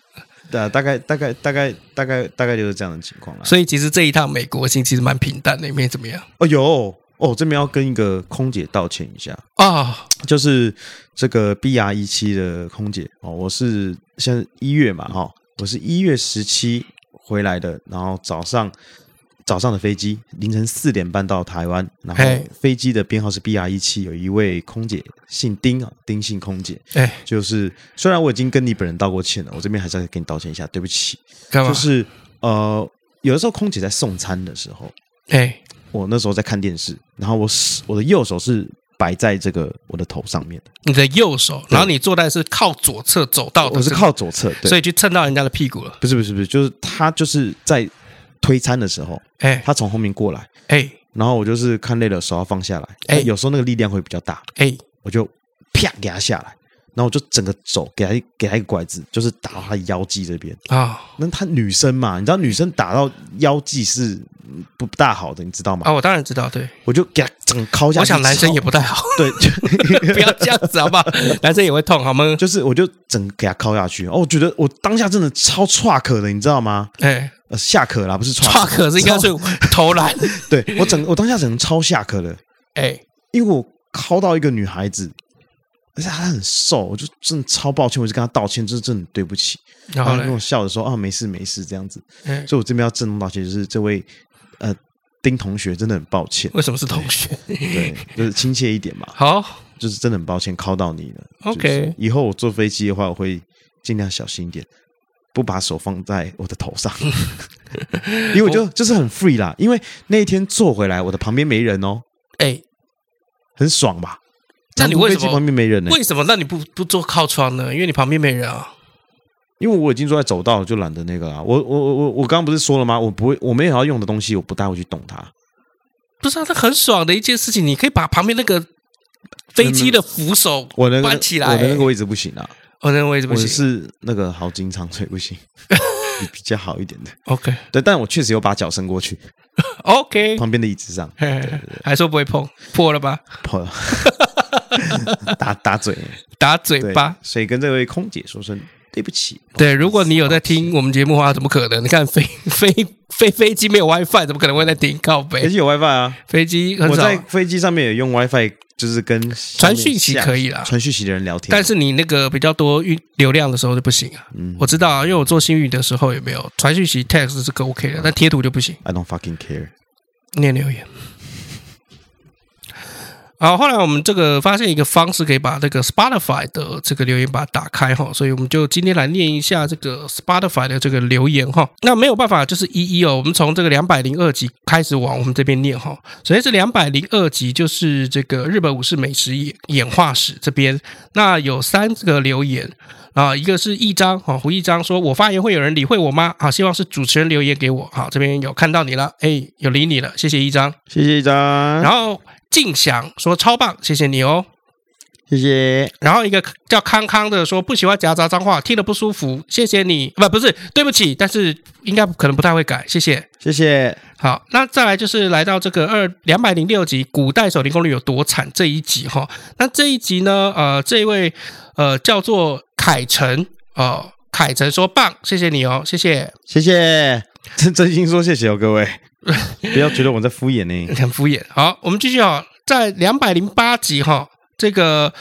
对啊，大概大概大概大概大概就是这样的情况了。
所以其实这一趟美国行其实蛮平淡的，也没怎么样。
哦，有哦，这边要跟一个空姐道歉一下
啊，哦、
就是这个 BR 一七的空姐哦，我是现在一月嘛哈、哦，我是一月十七回来的，然后早上。早上的飞机，凌晨四点半到台湾，然后飞机的编号是 BR 一七，有一位空姐姓丁啊，丁姓空姐，哎，就是虽然我已经跟你本人道过歉了，我这边还是要跟你道歉一下，对不起。干嘛？就是呃，有的时候空姐在送餐的时候，哎，我那时候在看电视，然后我我的右手是摆在这个我的头上面的，
你的右手，然后你坐在是靠左侧走道的，
我是靠左侧，
所以就蹭到人家的屁股了。
不是不是不是，就是他就是在。推餐的时候，哎，他从后面过来，哎，然后我就是看累了，手要放下来，哎，有时候那个力量会比较大，哎，我就啪给他下来，然后我就整个手给他给他一个拐子，就是打到他腰际这边啊。那他女生嘛，你知道女生打到腰际是不大好的，你知道吗？
啊，我当然知道，对，
我就给他整敲下去。
我想男生也不太好，
对，
不要这样子好不好？男生也会痛，好吗？
就是我就整个给他敲下去，哦，我觉得我当下真的超 truck 的，你知道吗？哎。呃，下课啦，不是
下课，是应该是投篮。
对，我整我当下整个超下课的，哎、欸，因为我敲到一个女孩子，而且他很瘦，我就真的超抱歉，我就跟他道歉，就是真的对不起。然后他跟我笑着说啊，没事没事这样子。欸、所以我这边要郑重道歉，就是这位呃丁同学真的很抱歉。
为什么是同学？
对，就是亲切一点嘛。
好，
就是真的很抱歉，靠到你了。
OK，
以后我坐飞机的话，我会尽量小心一点。不把手放在我的头上，因为我就就是很 free 啦。因为那一天坐回来，我的旁边没人哦，哎，很爽吧？
那你为什么
旁边没人呢？
为什么？那你不不坐靠窗呢？因为你旁边没人啊。
因为我已经坐在走道，就懒得那个啊。我我我我我刚刚不是说了吗？我不会，我没有要用的东西，我不带回去动它。
不是啊，这很爽的一件事情。你可以把旁边那个飞机的扶手我搬起来，
我的那个位置不行啊。
我那个位置不行，
我是那个好经常所以不行，比比较好一点的。
OK，
对，但我确实有把脚伸过去。
OK，
旁边的椅子上，
对对对，还说不会碰，破了吧？
破了，打打嘴，
打嘴巴。
所以跟这位空姐说声对不起。
对，如果你有在听我们节目的话，怎么可能？你看飞 飞飞飞机没有 WiFi，怎么可能会在听靠背？
飞机有 WiFi 啊，
飞机
我在飞机上面也用 WiFi。就是跟
传讯息可以啦，
传讯息的人聊天。
但是你那个比较多运流量的时候就不行啊。嗯，我知道啊，因为我做新语的时候也没有传讯息，text 是个 OK 的，但贴图就不行。
I don't fucking care。
念留言。好，后来我们这个发现一个方式，可以把这个 Spotify 的这个留言把它打开哈，所以我们就今天来念一下这个 Spotify 的这个留言哈。那没有办法，就是一一哦，我们从这个两百零二集开始往我们这边念哈。首先是两百零二集，就是这个日本武士美食演演化史这边，那有三个留言啊，一个是一张啊，胡一章说：“我发言会有人理会我吗？”啊，希望是主持人留言给我。好，这边有看到你了，哎，有理你了，谢谢一张，
谢谢一张，
然后。静祥说超棒，谢谢你哦，
谢谢。
然后一个叫康康的说不喜欢夹杂脏话，听了不舒服，谢谢你。不，不是，对不起，但是应该可能不太会改，谢谢，
谢谢。
好，那再来就是来到这个二两百零六集，古代守灵攻略有多惨这一集哈。那这一集呢，呃，这一位呃叫做凯晨，哦，凯晨说棒，谢谢你哦，谢谢，
谢谢，真 真心说谢谢哦，各位。不要觉得我在敷衍呢，
很敷衍。好，我们继续啊，在两百零八集哈，这个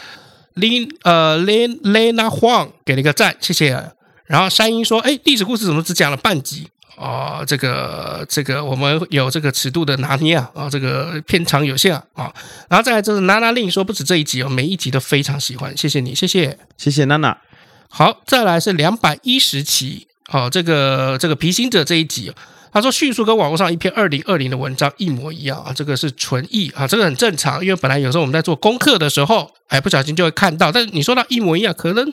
林呃 Lin Lena Huang 给了一个赞，谢谢。然后山鹰说：“哎，历史故事怎么只讲了半集啊？这个这个我们有这个尺度的拿捏啊，啊，这个片长有限啊。啊”然后再来就是娜娜令说：“不止这一集哦，每一集都非常喜欢，谢谢你，谢谢，
谢谢娜娜。”
好，再来是两百一十期，好，这个这个皮行者这一集。他说叙述跟网络上一篇二零二零的文章一模一样啊，这个是纯译啊，这个很正常，因为本来有时候我们在做功课的时候，哎，不小心就会看到。但是你说到一模一样，可能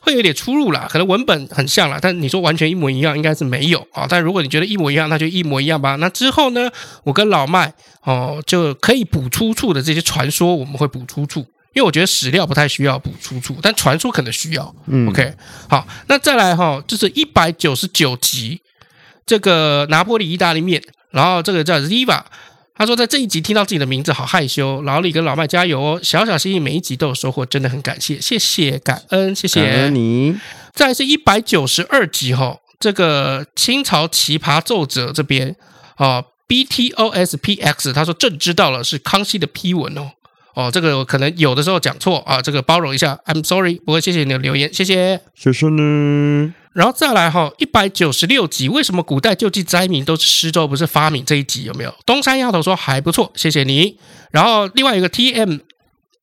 会有点出入啦，可能文本很像啦，但你说完全一模一样，应该是没有啊。但如果你觉得一模一样，那就一模一样吧。那之后呢，我跟老麦哦就可以补出处的这些传说，我们会补出处，因为我觉得史料不太需要补出处，但传说可能需要。嗯，OK，好，那再来哈，就是一百九十九集。这个拿破里意大利面，然后这个叫 Ziva，他说在这一集听到自己的名字好害羞，老李跟老麦加油哦！小小心意，每一集都有收获，真的很感谢，谢谢感恩，谢谢
感恩你。
再来是一百九十二集哈、哦，这个清朝奇葩奏折这边啊，B T O S P X，他说朕知道了，是康熙的批文哦。哦，这个可能有的时候讲错啊，这个包容一下，I'm sorry。不过谢谢你的留言，谢谢，
谢谢你。
然后再来哈，一百九十六集，为什么古代救济灾民都是施粥不是发明？这一集有没有？东山丫头说还不错，谢谢你。然后另外一个 T M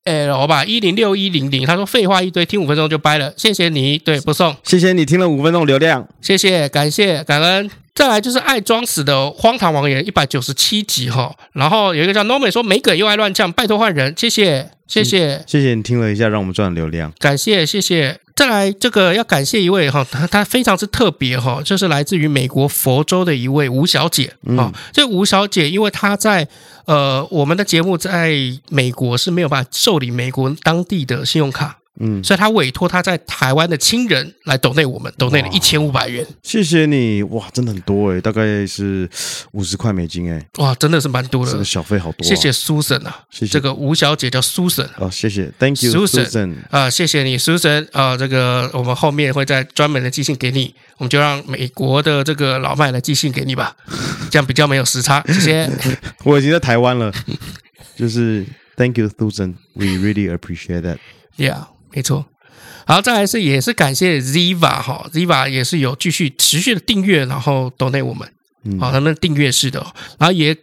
L 吧，一零六一零零，他说废话一堆，听五分钟就掰了，谢谢你。对，不送，
谢谢你听了五分钟流量，
谢谢，感谢，感恩。再来就是爱装死的荒唐王爷一百九十七集哈，然后有一个叫 Norman 说没梗又爱乱呛，拜托换人，谢谢谢谢
谢谢你听了一下，让我们赚流量，
感谢谢谢。再来这个要感谢一位哈，他他非常之特别哈，就是来自于美国佛州的一位吴小姐啊。这吴小姐因为她在呃我们的节目在美国是没有办法受理美国当地的信用卡。嗯，所以他委托他在台湾的亲人来抖内我们，抖内了一千五百元。
谢谢你，哇，真的很多诶，大概是五十块美金诶。
哇，真的是蛮多的，
这个小费好多。
谢谢 Susan 啊，谢谢这个吴小姐叫 Susan
哦，谢谢，Thank you Susan
啊，谢谢你 Susan 啊，这个我们后面会再专门的寄信给你，我们就让美国的这个老麦来寄信给你吧，这样比较没有时差。谢谢，
我已经在台湾了，就是 Thank you Susan，We really appreciate that，Yeah。
没错，好，再来是也是感谢 Ziva 哈，Ziva 也是有继续持续的订阅，然后 donate 我们，好，他们订阅式的，然后也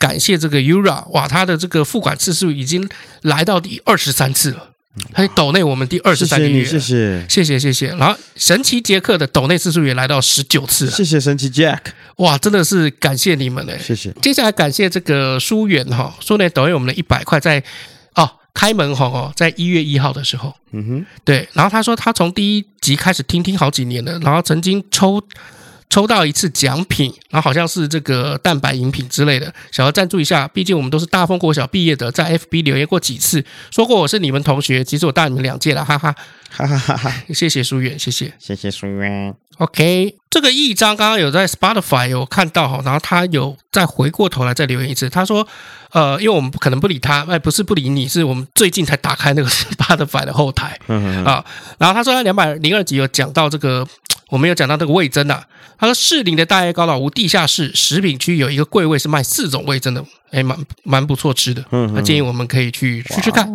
感谢这个 Ura，哇，他的这个付款次数已经来到第二十三次了，他 donate 我们第二十三个月，
谢谢。谢
谢谢谢，然后神奇杰克的 donate 次数也来到十九次了，
谢谢神奇 Jack，
哇，真的是感谢你们嘞，
谢谢，
接下来感谢这个书远哈，书远 donate 我们的一百块在。开门红哦，在一月一号的时候，嗯哼，对，然后他说他从第一集开始听听好几年了，然后曾经抽抽到一次奖品，然后好像是这个蛋白饮品之类的，想要赞助一下，毕竟我们都是大丰国小毕业的，在 FB 留言过几次，说过我是你们同学，其实我大你们两届了，哈哈，哈哈哈哈，谢谢书远，谢谢，
谢谢书远。
OK，这个一章刚刚有在 Spotify 有看到哈，然后他有再回过头来再留言一次。他说，呃，因为我们不可能不理他，哎，不是不理你，是我们最近才打开那个 Spotify 的后台啊。然后他说，他两百零二集有讲到这个，我们有讲到这个味增啊。他说，士林的大叶高岛屋地下室食品区有一个柜位是卖四种味增的，哎，蛮蛮不错吃的。他建议我们可以去吃吃看，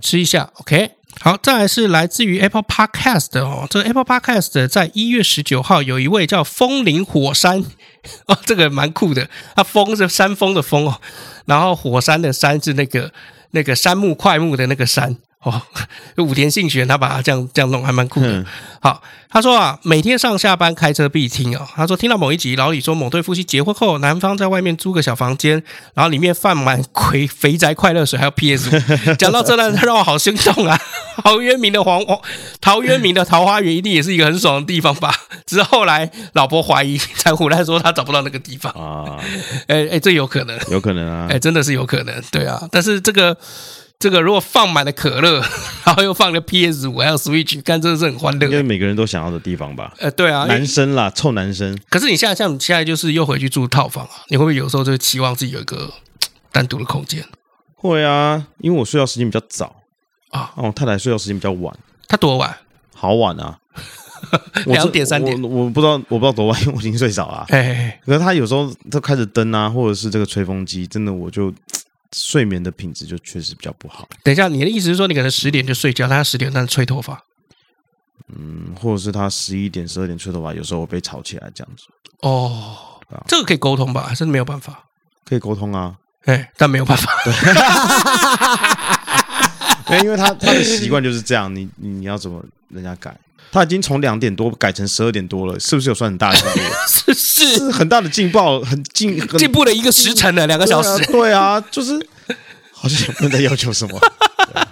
吃一下。OK。好，再来是来自于 Apple Podcast 的哦，这个 Apple Podcast 在一月十九号有一位叫风林火山。哦，这个蛮酷的，它风是山峰的峰哦，然后火山的山是那个那个山木块木的那个山。哦，武田信玄他把他这样这样弄，还蛮酷的。嗯、好，他说啊，每天上下班开车必听哦。他说听到某一集，老李说某对夫妻结婚后，男方在外面租个小房间，然后里面放满肥肥宅快乐水，还有 PS 五。讲到这段，让我好心动啊！陶渊明的黄黄，陶渊明的桃花源一定也是一个很爽的地方吧？只是后来老婆怀疑，才胡乱说他找不到那个地方啊。哎哎，这有可能，
有可能啊！
哎，真的是有可能，对啊。但是这个。这个如果放满了可乐，然后又放了 PS 五，还有 Switch，看真的是很欢乐。
因为每个人都想要的地方吧。
呃，对啊，
男生啦，臭男生。
可是你现在像你现在就是又回去住套房啊，你会不会有时候就期望自己有一个 单独的空间？
会啊，因为我睡觉时间比较早啊，哦，太太睡觉时间比较晚。
她多晚？
好晚啊，
两点三点。
我我不知道，我不知道多晚，因为我已经睡着了。嘿嘿嘿。可是他有时候都开着灯啊，或者是这个吹风机，真的我就。睡眠的品质就确实比较不好。
等一下，你的意思是说你可能十点就睡觉，他十点在吹头发？
嗯，或者是他十一点、十二点吹头发，有时候我被吵起来这样子。
哦，啊、这个可以沟通吧？真的没有办法？
可以沟通啊，
哎，但没有办法。
对，因为他他的习惯就是这样，你你要怎么人家改？他已经从两点多改成十二点多了，是不是有算很大的进步？
是 是，
很大的进步，很进
进步了一个时辰了，两个小时。
对啊，就是好像也不能再要求什么。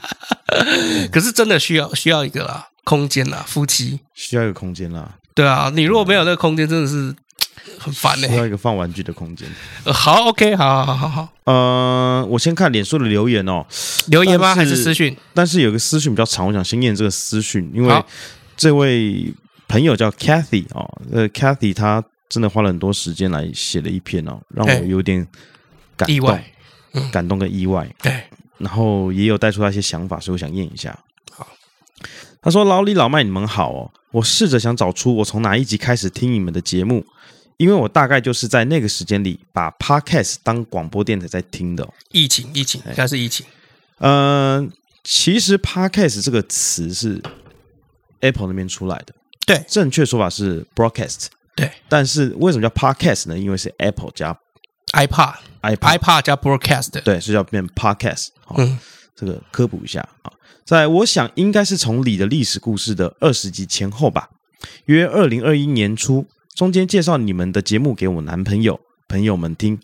可是真的需要需要一个啦，空间啦，夫妻
需要一个空间啦。
对啊，你如果没有那个空间，真的是很烦呢。
需要一个放玩具的空间。
好，OK，好好好好。
呃，我先看脸书的留言哦，
留言吗？还是私讯？
但是有个私讯比较长，我想先念这个私讯，因为。这位朋友叫 Cathy 哦，呃，Cathy 她真的花了很多时间来写了一篇哦，让我有点感动。意外，感动跟意外。
对，
然后也有带出他一些想法，所以我想验一下。好，他说：“老李老麦，你们好哦。我试着想找出我从哪一集开始听你们的节目，因为我大概就是在那个时间里把 Podcast 当广播电台在听的。
疫情，疫情，应该是疫情。
嗯、呃，其实 Podcast 这个词是 Apple 那边出来的。
对，
正确说法是 Broadcast。
对，
但是为什么叫 Podcast 呢？因为是 Apple 加
iPod，iPod 加 Broadcast。
对，所以叫变 Podcast。嗯，这个科普一下啊。在我想应该是从李的历史故事的二十集前后吧，约二零二一年初，中间介绍你们的节目给我男朋友朋友们听，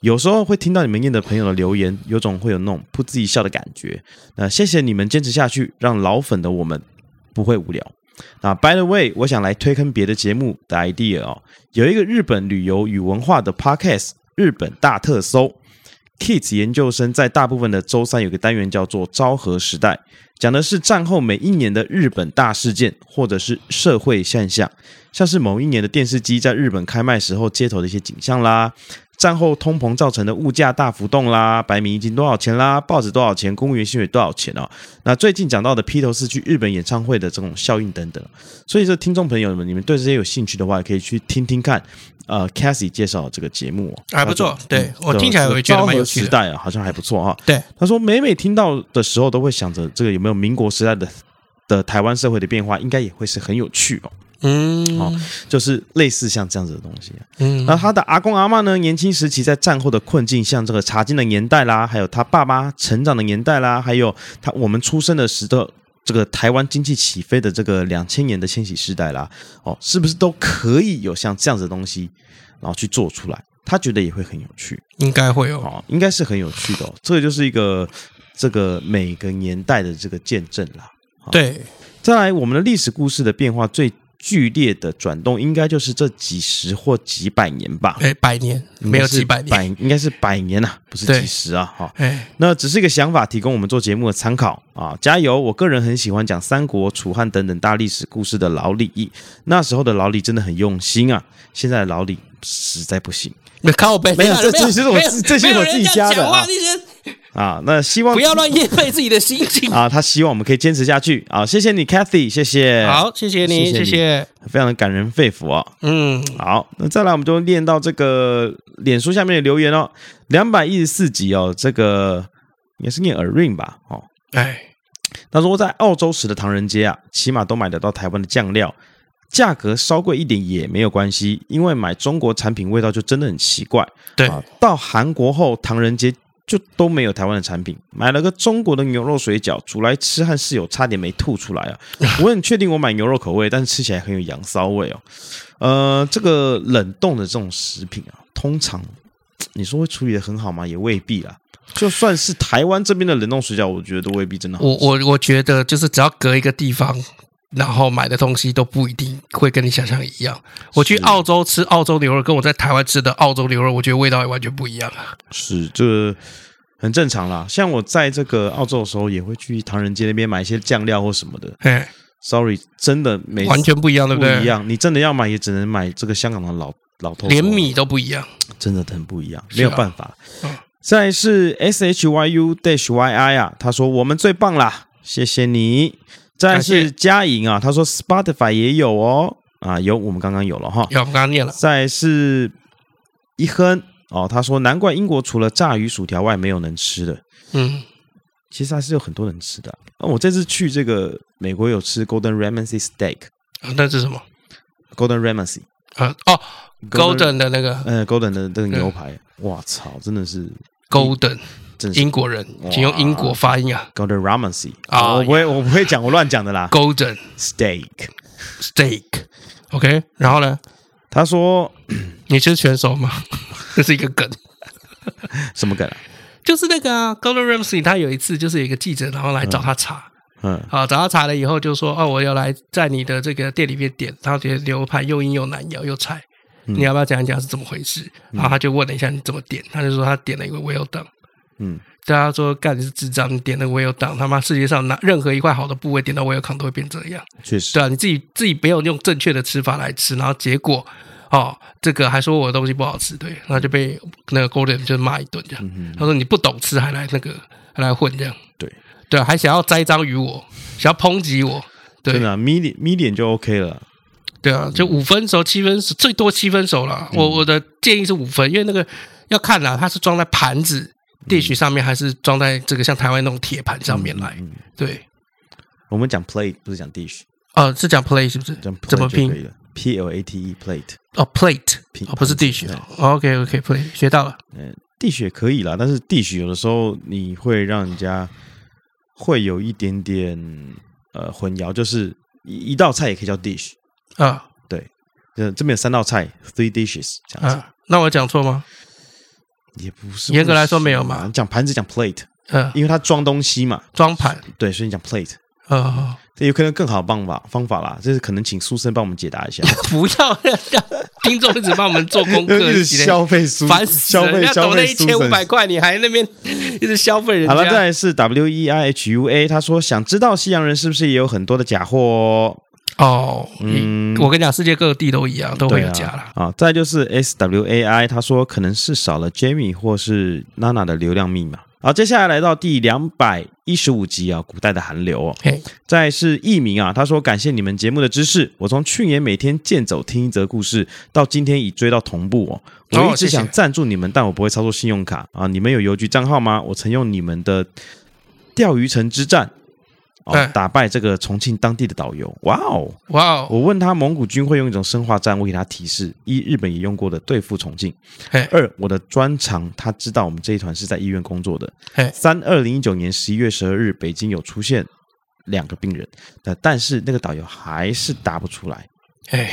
有时候会听到你们念的朋友的留言，有种会有那种噗呲一笑的感觉。那谢谢你们坚持下去，让老粉的我们不会无聊。那 By the way，我想来推坑别的节目的 idea 哦，有一个日本旅游与文化的 podcast，日本大特搜。Kids 研究生在大部分的周三有个单元叫做“昭和时代”，讲的是战后每一年的日本大事件或者是社会现象，像是某一年的电视机在日本开卖时候街头的一些景象啦。战后通膨造成的物价大浮动啦，白米一斤多少钱啦？报纸多少钱？公务员薪水多少钱哦？那最近讲到的披头士去日本演唱会的这种效应等等，所以说听众朋友们，你们对这些有兴趣的话，可以去听听看。呃，Cathy 介绍这个节目
还不错，对我听起来我觉得蛮有趣的。
时代啊，好像还不错哈。
对，
他说每每听到的时候，都会想着这个有没有民国时代的的台湾社会的变化，应该也会是很有趣哦。
嗯，
哦，就是类似像这样子的东西。嗯，那他的阿公阿嬷呢？年轻时期在战后的困境，像这个茶金的年代啦，还有他爸妈成长的年代啦，还有他我们出生的时的这个台湾经济起飞的这个两千年的千禧时代啦，哦，是不是都可以有像这样子的东西，然后去做出来？他觉得也会很有趣，
应该会有，
哦，应该是很有趣的哦。这个就是一个这个每个年代的这个见证啦。
对，
再来我们的历史故事的变化最。剧烈的转动，应该就是这几十或几百年吧？
哎，百年没有几百年，
百应该是百年啊，不是几十啊！哈，哎，那只是一个想法，提供我们做节目的参考啊！加油！我个人很喜欢讲三国、楚汉等等大历史故事的老李，那时候的老李真的很用心啊！现在的老李实在不行，
没靠背，
没有，这这是我这是我自己加的啊。啊，那希望
不要乱业配自己的心情
啊！他希望我们可以坚持下去啊！谢谢你，Cathy，谢谢，
好，谢谢你，谢谢，
非常的感人肺腑啊！
嗯，
好，那再来，我们就念到这个脸书下面的留言哦，两百一十四集哦，这个也是念 Arin 吧？哦，
哎，
他说在澳洲时的唐人街啊，起码都买得到台湾的酱料，价格稍贵一点也没有关系，因为买中国产品味道就真的很奇怪。
对，
啊，到韩国后，唐人街。就都没有台湾的产品，买了个中国的牛肉水饺，煮来吃和室友差点没吐出来啊！我很确定我买牛肉口味，但是吃起来很有羊骚味哦。呃，这个冷冻的这种食品啊，通常你说会处理的很好吗？也未必啦。就算是台湾这边的冷冻水饺，我觉得都未必真的好。
我我我觉得就是只要隔一个地方，然后买的东西都不一定会跟你想象一样。我去澳洲吃澳洲牛肉，跟我在台湾吃的澳洲牛肉，我觉得味道也完全不一样啊。
是这。很正常啦，像我在这个澳洲的时候，也会去唐人街那边买一些酱料或什么的。
嘿
，sorry，真的没
完全不一样，对不对？
不一样，你真的要买，也只能买这个香港的老老头，
连米都不一样，
真的很不一样，没有办法。再来是 S H Y U dash Y I 啊，他说我们最棒啦，谢谢你。再是佳莹啊，他说 Spotify 也有哦，啊有，我们刚刚有了哈，
有，我们刚刚念了。
再是一亨。哦，他说难怪英国除了炸鱼薯条外没有能吃的。
嗯，
其实还是有很多能吃的。那我这次去这个美国有吃 Golden Ramsay Steak，
那是什么
？Golden Ramsay
啊哦，Golden 的那个，
呃，Golden 的那个牛排，哇操，真的是
Golden，英国人，请用英国发音啊
，Golden Ramsay 啊，我不会，我不会讲，我乱讲的啦。
Golden
Steak，Steak，OK，
然后呢？
他说：“
你是全熟吗？” 这是一个梗，
什么梗啊？
就是那个啊，Golden Ramsay，他有一次就是有一个记者，然后来找他查，
嗯，
好，找他查了以后就说：“哦，我要来在你的这个店里面点，他觉得牛排又硬又难咬又柴，你要不要讲一讲是怎么回事？”然后他就问了一下你怎么点，他就说他点了一个 Well done，
嗯。
大家说干你是智障，你点那个 Well done，他妈世界上哪任何一块好的部位点到 Well done 都会变这样。
确实，
对啊，你自己自己没有用正确的吃法来吃，然后结果哦，这个还说我的东西不好吃，对，然后就被那个 Golden 就骂一顿这样。嗯、他说你不懂吃还来那个还来混这样，
对
对啊，还想要栽赃于我，想要抨击我，对
真的 medium medium 就 OK 了。
对啊，就五分熟、七分熟，最多七分熟了。我我的建议是五分，因为那个要看啊，它是装在盘子 dish 上面，还是装在这个像台湾那种铁盘上面来？对，
我们讲 plate 不是讲 dish
哦，是讲 plate 是不是？怎么拼
？P L A T E plate
哦，plate 哦，不是 dish。OK OK plate 学到了。
嗯，dish 也可以啦，但是 dish 有的时候你会让人家会有一点点呃混淆，就是一道菜也可以叫 dish。啊，对，这这边有三道菜，three dishes 这样子。啊，
那我讲错吗？
也不是，
严格来说没有嘛。
你讲盘子讲 plate，嗯，因为它装东西嘛，
装盘。
对，所以你讲 plate。啊，这有可能更好的方法方法啦，这是可能请苏生帮我们解答一下。
不要让，听众一直帮我们做功课，
消费书，烦死了，消费消费
那一千五百块，你还那边一直消费人家。
好了，再来是 W E I H U A，他说想知道西洋人是不是也有很多的假货？
哦，嗯，我跟你讲，世界各地都一样，都会有假了
啊。再就是 S W A I，他说可能是少了 Jamie 或是娜娜的流量密码。好，接下来来到第两百一十五集啊，古代的韩流哦。嘿，再是艺名啊，他说感谢你们节目的支持，我从去年每天健走听一则故事，到今天已追到同步哦。我一直想赞助你们，但我不会操作信用卡啊。你们有邮局账号吗？我曾用你们的钓鱼城之战。哦，打败这个重庆当地的导游，哇哦，哇哦！我问他蒙古军会用一种生化战，我给他提示：一，日本也用过的对付重庆；嘿。二，我的专长他知道我们这一团是在医院工作的；嘿。三，二零一九年十一月十二日，北京有出现两个病人，但是那个导游还是答不出来。嘿。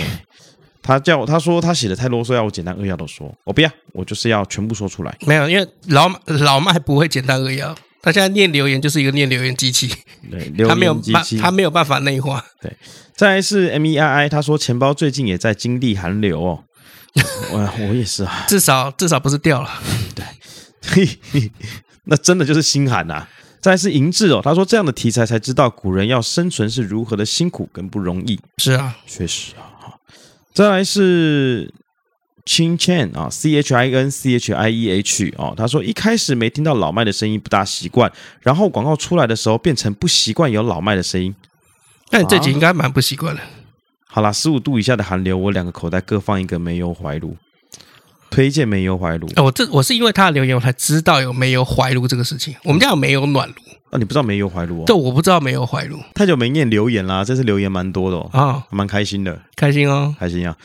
他叫我他说他写的太啰嗦，要我简单扼要的说，我不要，我就是要全部说出来。
没有，因为老老麦不会简单扼要。他现在念留言就是一个念留言机器，
对，
他没有办，他没有办法内化。
对，再来是 M E I I，他说钱包最近也在经历寒流哦，我我也是啊，
至少至少不是掉了，
对，那真的就是心寒呐、啊。再来是银志哦，他说这样的题材才知道古人要生存是如何的辛苦跟不容易。
是啊，
确实啊。再来是。Chin Chen 啊，C H I N C H I E H 哦，他说一开始没听到老麦的声音不大习惯，然后广告出来的时候变成不习惯有老麦的声音。
那你这集应该蛮不习惯的。
好啦，十五度以下的寒流，我两个口袋各放一个煤油怀炉，推荐煤油怀炉。
我这我是因为他的留言我才知道有煤油怀炉这个事情。我们家有煤油暖炉
啊，你不知道煤油怀炉？
这，我不知道煤油怀炉。
太久没念留言啦，这次留言蛮多的哦，啊，蛮开心的，
开心哦，
开心啊。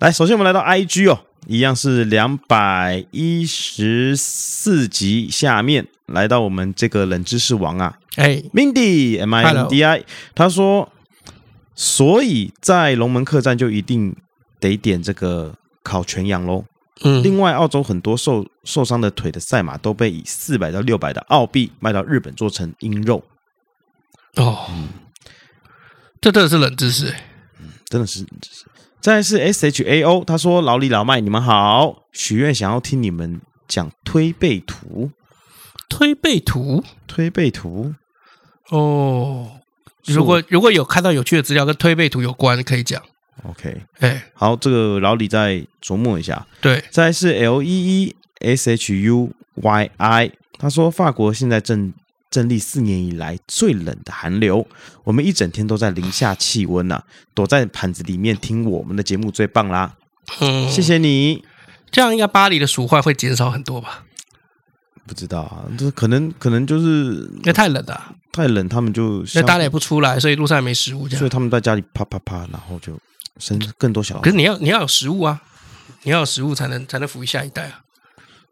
来，首先我们来到 IG 哦，一样是两百一十四集下面来到我们这个冷知识王啊，哎，Mindy M I N D I，他说，所以在龙门客栈就一定得点这个烤全羊喽。嗯，另外澳洲很多受受伤的腿的赛马都被以四百到六百的澳币卖到日本做成鹰肉。
哦，嗯，这真的是冷知识，
嗯，真的是冷知识。再来是 S H A O，他说老李老麦你们好，许愿想要听你们讲推背图，
推背图，
推背图。
哦，如果如果有看到有趣的资料跟推背图有关，可以讲。
OK，哎，好，这个老李再琢磨一下。
对，
再来是 L E E S H U Y I，他说法国现在正。正历四年以来最冷的寒流，我们一整天都在零下气温呐、啊，躲在盘子里面听我们的节目最棒啦！嗯，谢谢你。
这样应该巴黎的鼠患会减少很多吧？
不知道啊，这可能可能就是
因为太冷了、啊，
太冷，他们就
那大家也不出来，所以路上也没食物，这样，
所以他们在家里啪啪啪，然后就生更多小孩。
可是你要你要有食物啊，你要有食物才能才能抚育下一代啊。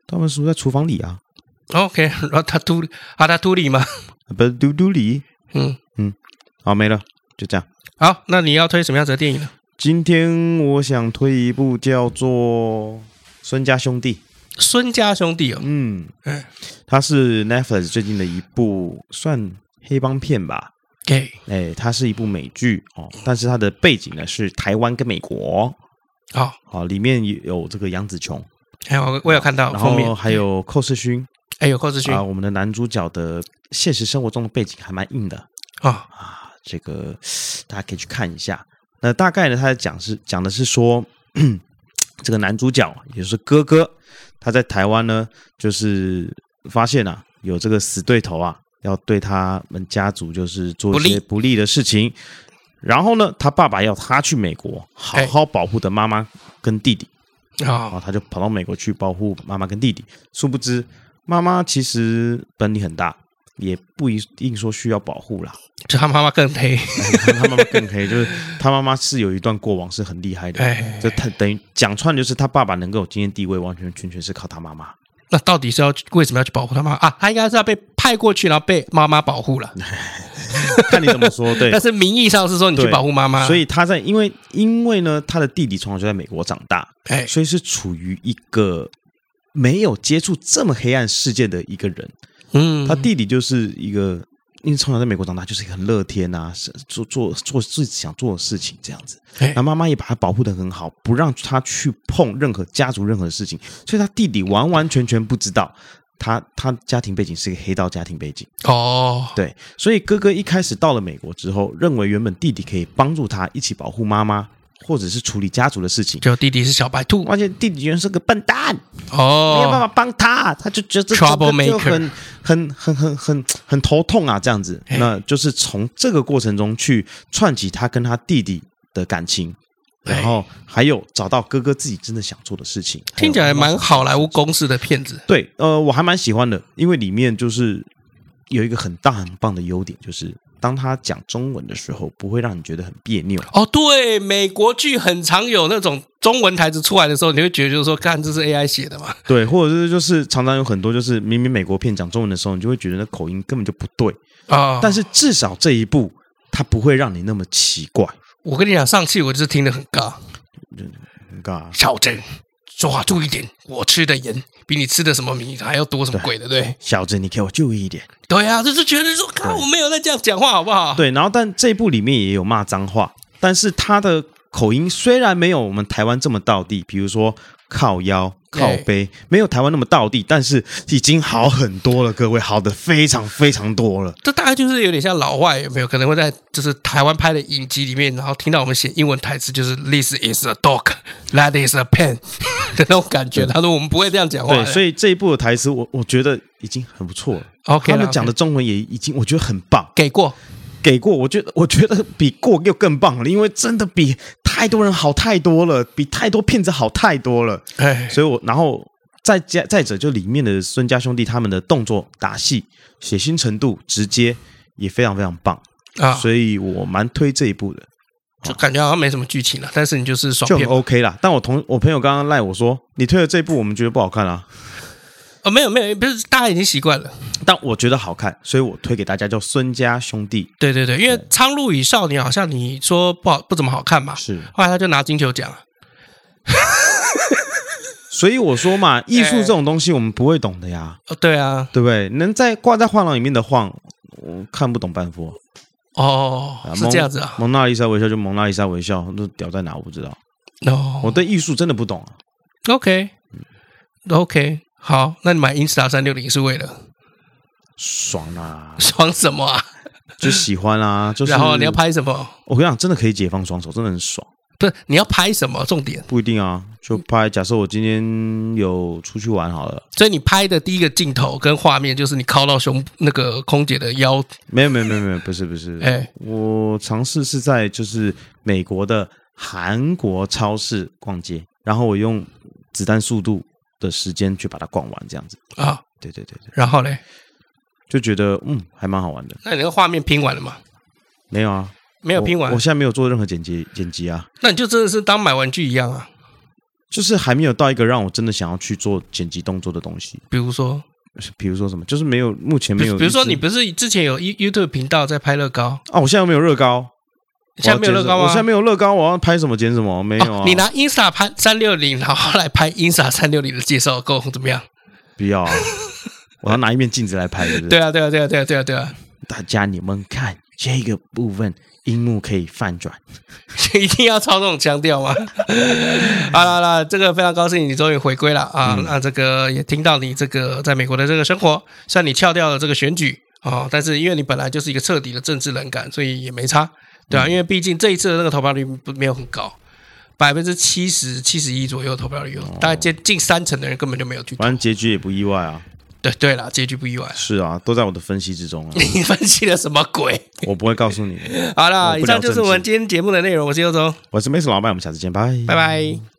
他们是不是在厨房里啊
？OK，然后他嘟啊，他嘟里吗？
不是嘟嘟里。嗯嗯，好，没了，就这样。
好，那你要推什么样子的电影呢？
今天我想推一部叫做《孙家兄弟》。
孙家兄弟哦，
嗯，它是 Netflix 最近的一部算黑帮片吧。
给，
哎，它是一部美剧哦，但是它的背景呢是台湾跟美国。好，好，里面有这个杨紫琼，
还有我有看到，
然后还有寇世勋。
哎呦，寇志勋
啊！我们的男主角的现实生活中的背景还蛮硬的啊啊！这个大家可以去看一下。那大概呢，他在讲是讲的是说，这个男主角也就是哥哥，他在台湾呢，就是发现啊，有这个死对头啊，要对他们家族就是做一些不利的事情。然后呢，他爸爸要他去美国好好保护的妈妈跟弟弟，然后他就跑到美国去保护妈妈跟弟弟。殊不知，妈妈其实本领很大，也不一定说需要保护啦。
就他妈妈更黑，
他妈妈更黑，就是他妈妈是有一段过往是很厉害的。哎，这他等于讲穿就是他爸爸能够有今天地位，完全全全是靠他妈妈。
那到底是要为什么要去保护他妈啊？他应该是要被派过去，然后被妈妈保护了。
看你怎么说，对。
但是名义上是说你去保护妈妈，
所以他在因为因为呢，他的弟弟从小就在美国长大，哎，所以是处于一个没有接触这么黑暗世界的一个人。嗯，他弟弟就是一个。因为从小在美国长大，就是一个很乐天啊，是做做做自己想做的事情这样子。然后妈妈也把他保护的很好，不让他去碰任何家族任何的事情。所以他弟弟完完全全不知道他他家庭背景是一个黑道家庭背景哦。对，所以哥哥一开始到了美国之后，认为原本弟弟可以帮助他一起保护妈妈。或者是处理家族的事情，
就弟弟是小白兔，
而且弟弟居然是个笨蛋。哦，没有办法帮他，他就觉得这个就很很很很很很头痛啊，这样子，那就是从这个过程中去串起他跟他弟弟的感情，然后还有找到哥哥自己真的想做的事情，
听起来蛮好莱坞公式的片子。
对，呃，我还蛮喜欢的，因为里面就是有一个很大很棒的优点，就是。当他讲中文的时候，不会让你觉得很别扭
哦。对，美国剧很常有那种中文台词出来的时候，你会觉得就是说，看这是 AI 写的嘛？
对，或者是就是常常有很多就是明明美国片讲中文的时候，你就会觉得那口音根本就不对啊。哦、但是至少这一部，它不会让你那么奇怪。
我跟你讲，上次我就是听得很尬，
很尬。
小珍，说话注意点，我吃的盐比你吃的什么米还要多，什么鬼的？对，对，
小子，你给我注意一
点。对、啊，就是觉得说，看我没有在这样讲话，好不好？
对，然后但这一部里面也有骂脏话，但是他的口音虽然没有我们台湾这么到地，比如说靠腰、靠背，欸、没有台湾那么道地，但是已经好很多了，各位，好的非常非常多了。
这大概就是有点像老外，有没有可能会在就是台湾拍的影集里面，然后听到我们写英文台词，就是 This is a dog, that is a pen 的那种感觉。他说我们不会这样讲话。
对，所以这一部的台词，我我觉得已经很不错了。
OK，
他们讲的中文也已经，我觉得很棒。
给过，
给过，我觉得，我觉得比过又更棒了，因为真的比太多人好太多了，比太多骗子好太多了。哎，所以我然后再加再者，就里面的孙家兄弟他们的动作打戏、血腥程度直接也非常非常棒啊，所以我蛮推这一部的。
就感觉好像没什么剧情了，但是你就是爽片
就很 OK 啦。但我同我朋友刚刚赖我说，你推的这一部我们觉得不好看啊。
哦，没有没有，不是大家已经习惯了，
但我觉得好看，所以我推给大家叫《孙家兄弟》。
对对对，因为《苍鹭与少年》好像你说不好不怎么好看嘛，
是，
后来他就拿金球奖了。
所以我说嘛，艺术这种东西我们不会懂的呀。
哦，对啊，
对不对？能在挂在画廊里面的画，我看不懂半幅。
哦，是这样子啊。
蒙娜丽莎微笑就蒙娜丽莎微笑，那屌在哪我不知道。哦，我对艺术真的不懂啊。
OK，OK。好，那你买 Insta 三六零是为了
爽啊？
爽什么啊？
就喜欢啊！就是
然后你要拍什么？
我跟你讲，真的可以解放双手，真的很爽。
不是你要拍什么？重点
不一定啊，就拍。假设我今天有出去玩好了，
所以你拍的第一个镜头跟画面就是你靠到胸那个空姐的腰。
没有没有没有没有，不是不是。哎、欸，我尝试是在就是美国的韩国超市逛街，然后我用子弹速度。的时间去把它逛完，这样子啊，对对对对，
然后嘞，
就觉得嗯，还蛮好玩的。
那你那个画面拼完了吗？
没有啊，
没有拼完我。我
现在没有做任何剪辑剪辑啊。
那你就真的是当买玩具一样啊，
就是还没有到一个让我真的想要去做剪辑动作的东西。
比如说，
比如说什么？就是没有，目前没有。
比如说，你不是之前有 YouTube 频道在拍乐高
啊？我现在没有乐高。
现在没有乐高吗？
我现在没有乐高，我要拍什么剪什么？没有啊。
你拿 Insta 拍三六零，然后来拍 Insta 三六零的介绍，够怎么样？
不要啊！我要拿一面镜子来拍，是不
对？对啊，对啊，对啊，对啊，对啊，对啊！
大家你们看这个部分，荧幕可以翻转，
一定要操这种腔调吗？好了好了，这个非常高兴你终于回归了啊！嗯、那这个也听到你这个在美国的这个生活，虽然你翘掉了这个选举啊，但是因为你本来就是一个彻底的政治冷感，所以也没差。对啊，因为毕竟这一次的那个投票率不没有很高，百分之七十七十一左右投票率，大概近近三成的人根本就没有去投。
反正结局也不意外啊。
对对了，结局不意外。
是啊，都在我的分析之中啊。
你分析了什么鬼？
我不会告诉你。
好了，以上就是我们今天节目的内容。我是尤忠，
我是 Mason 老板，我们下次见，拜
拜拜。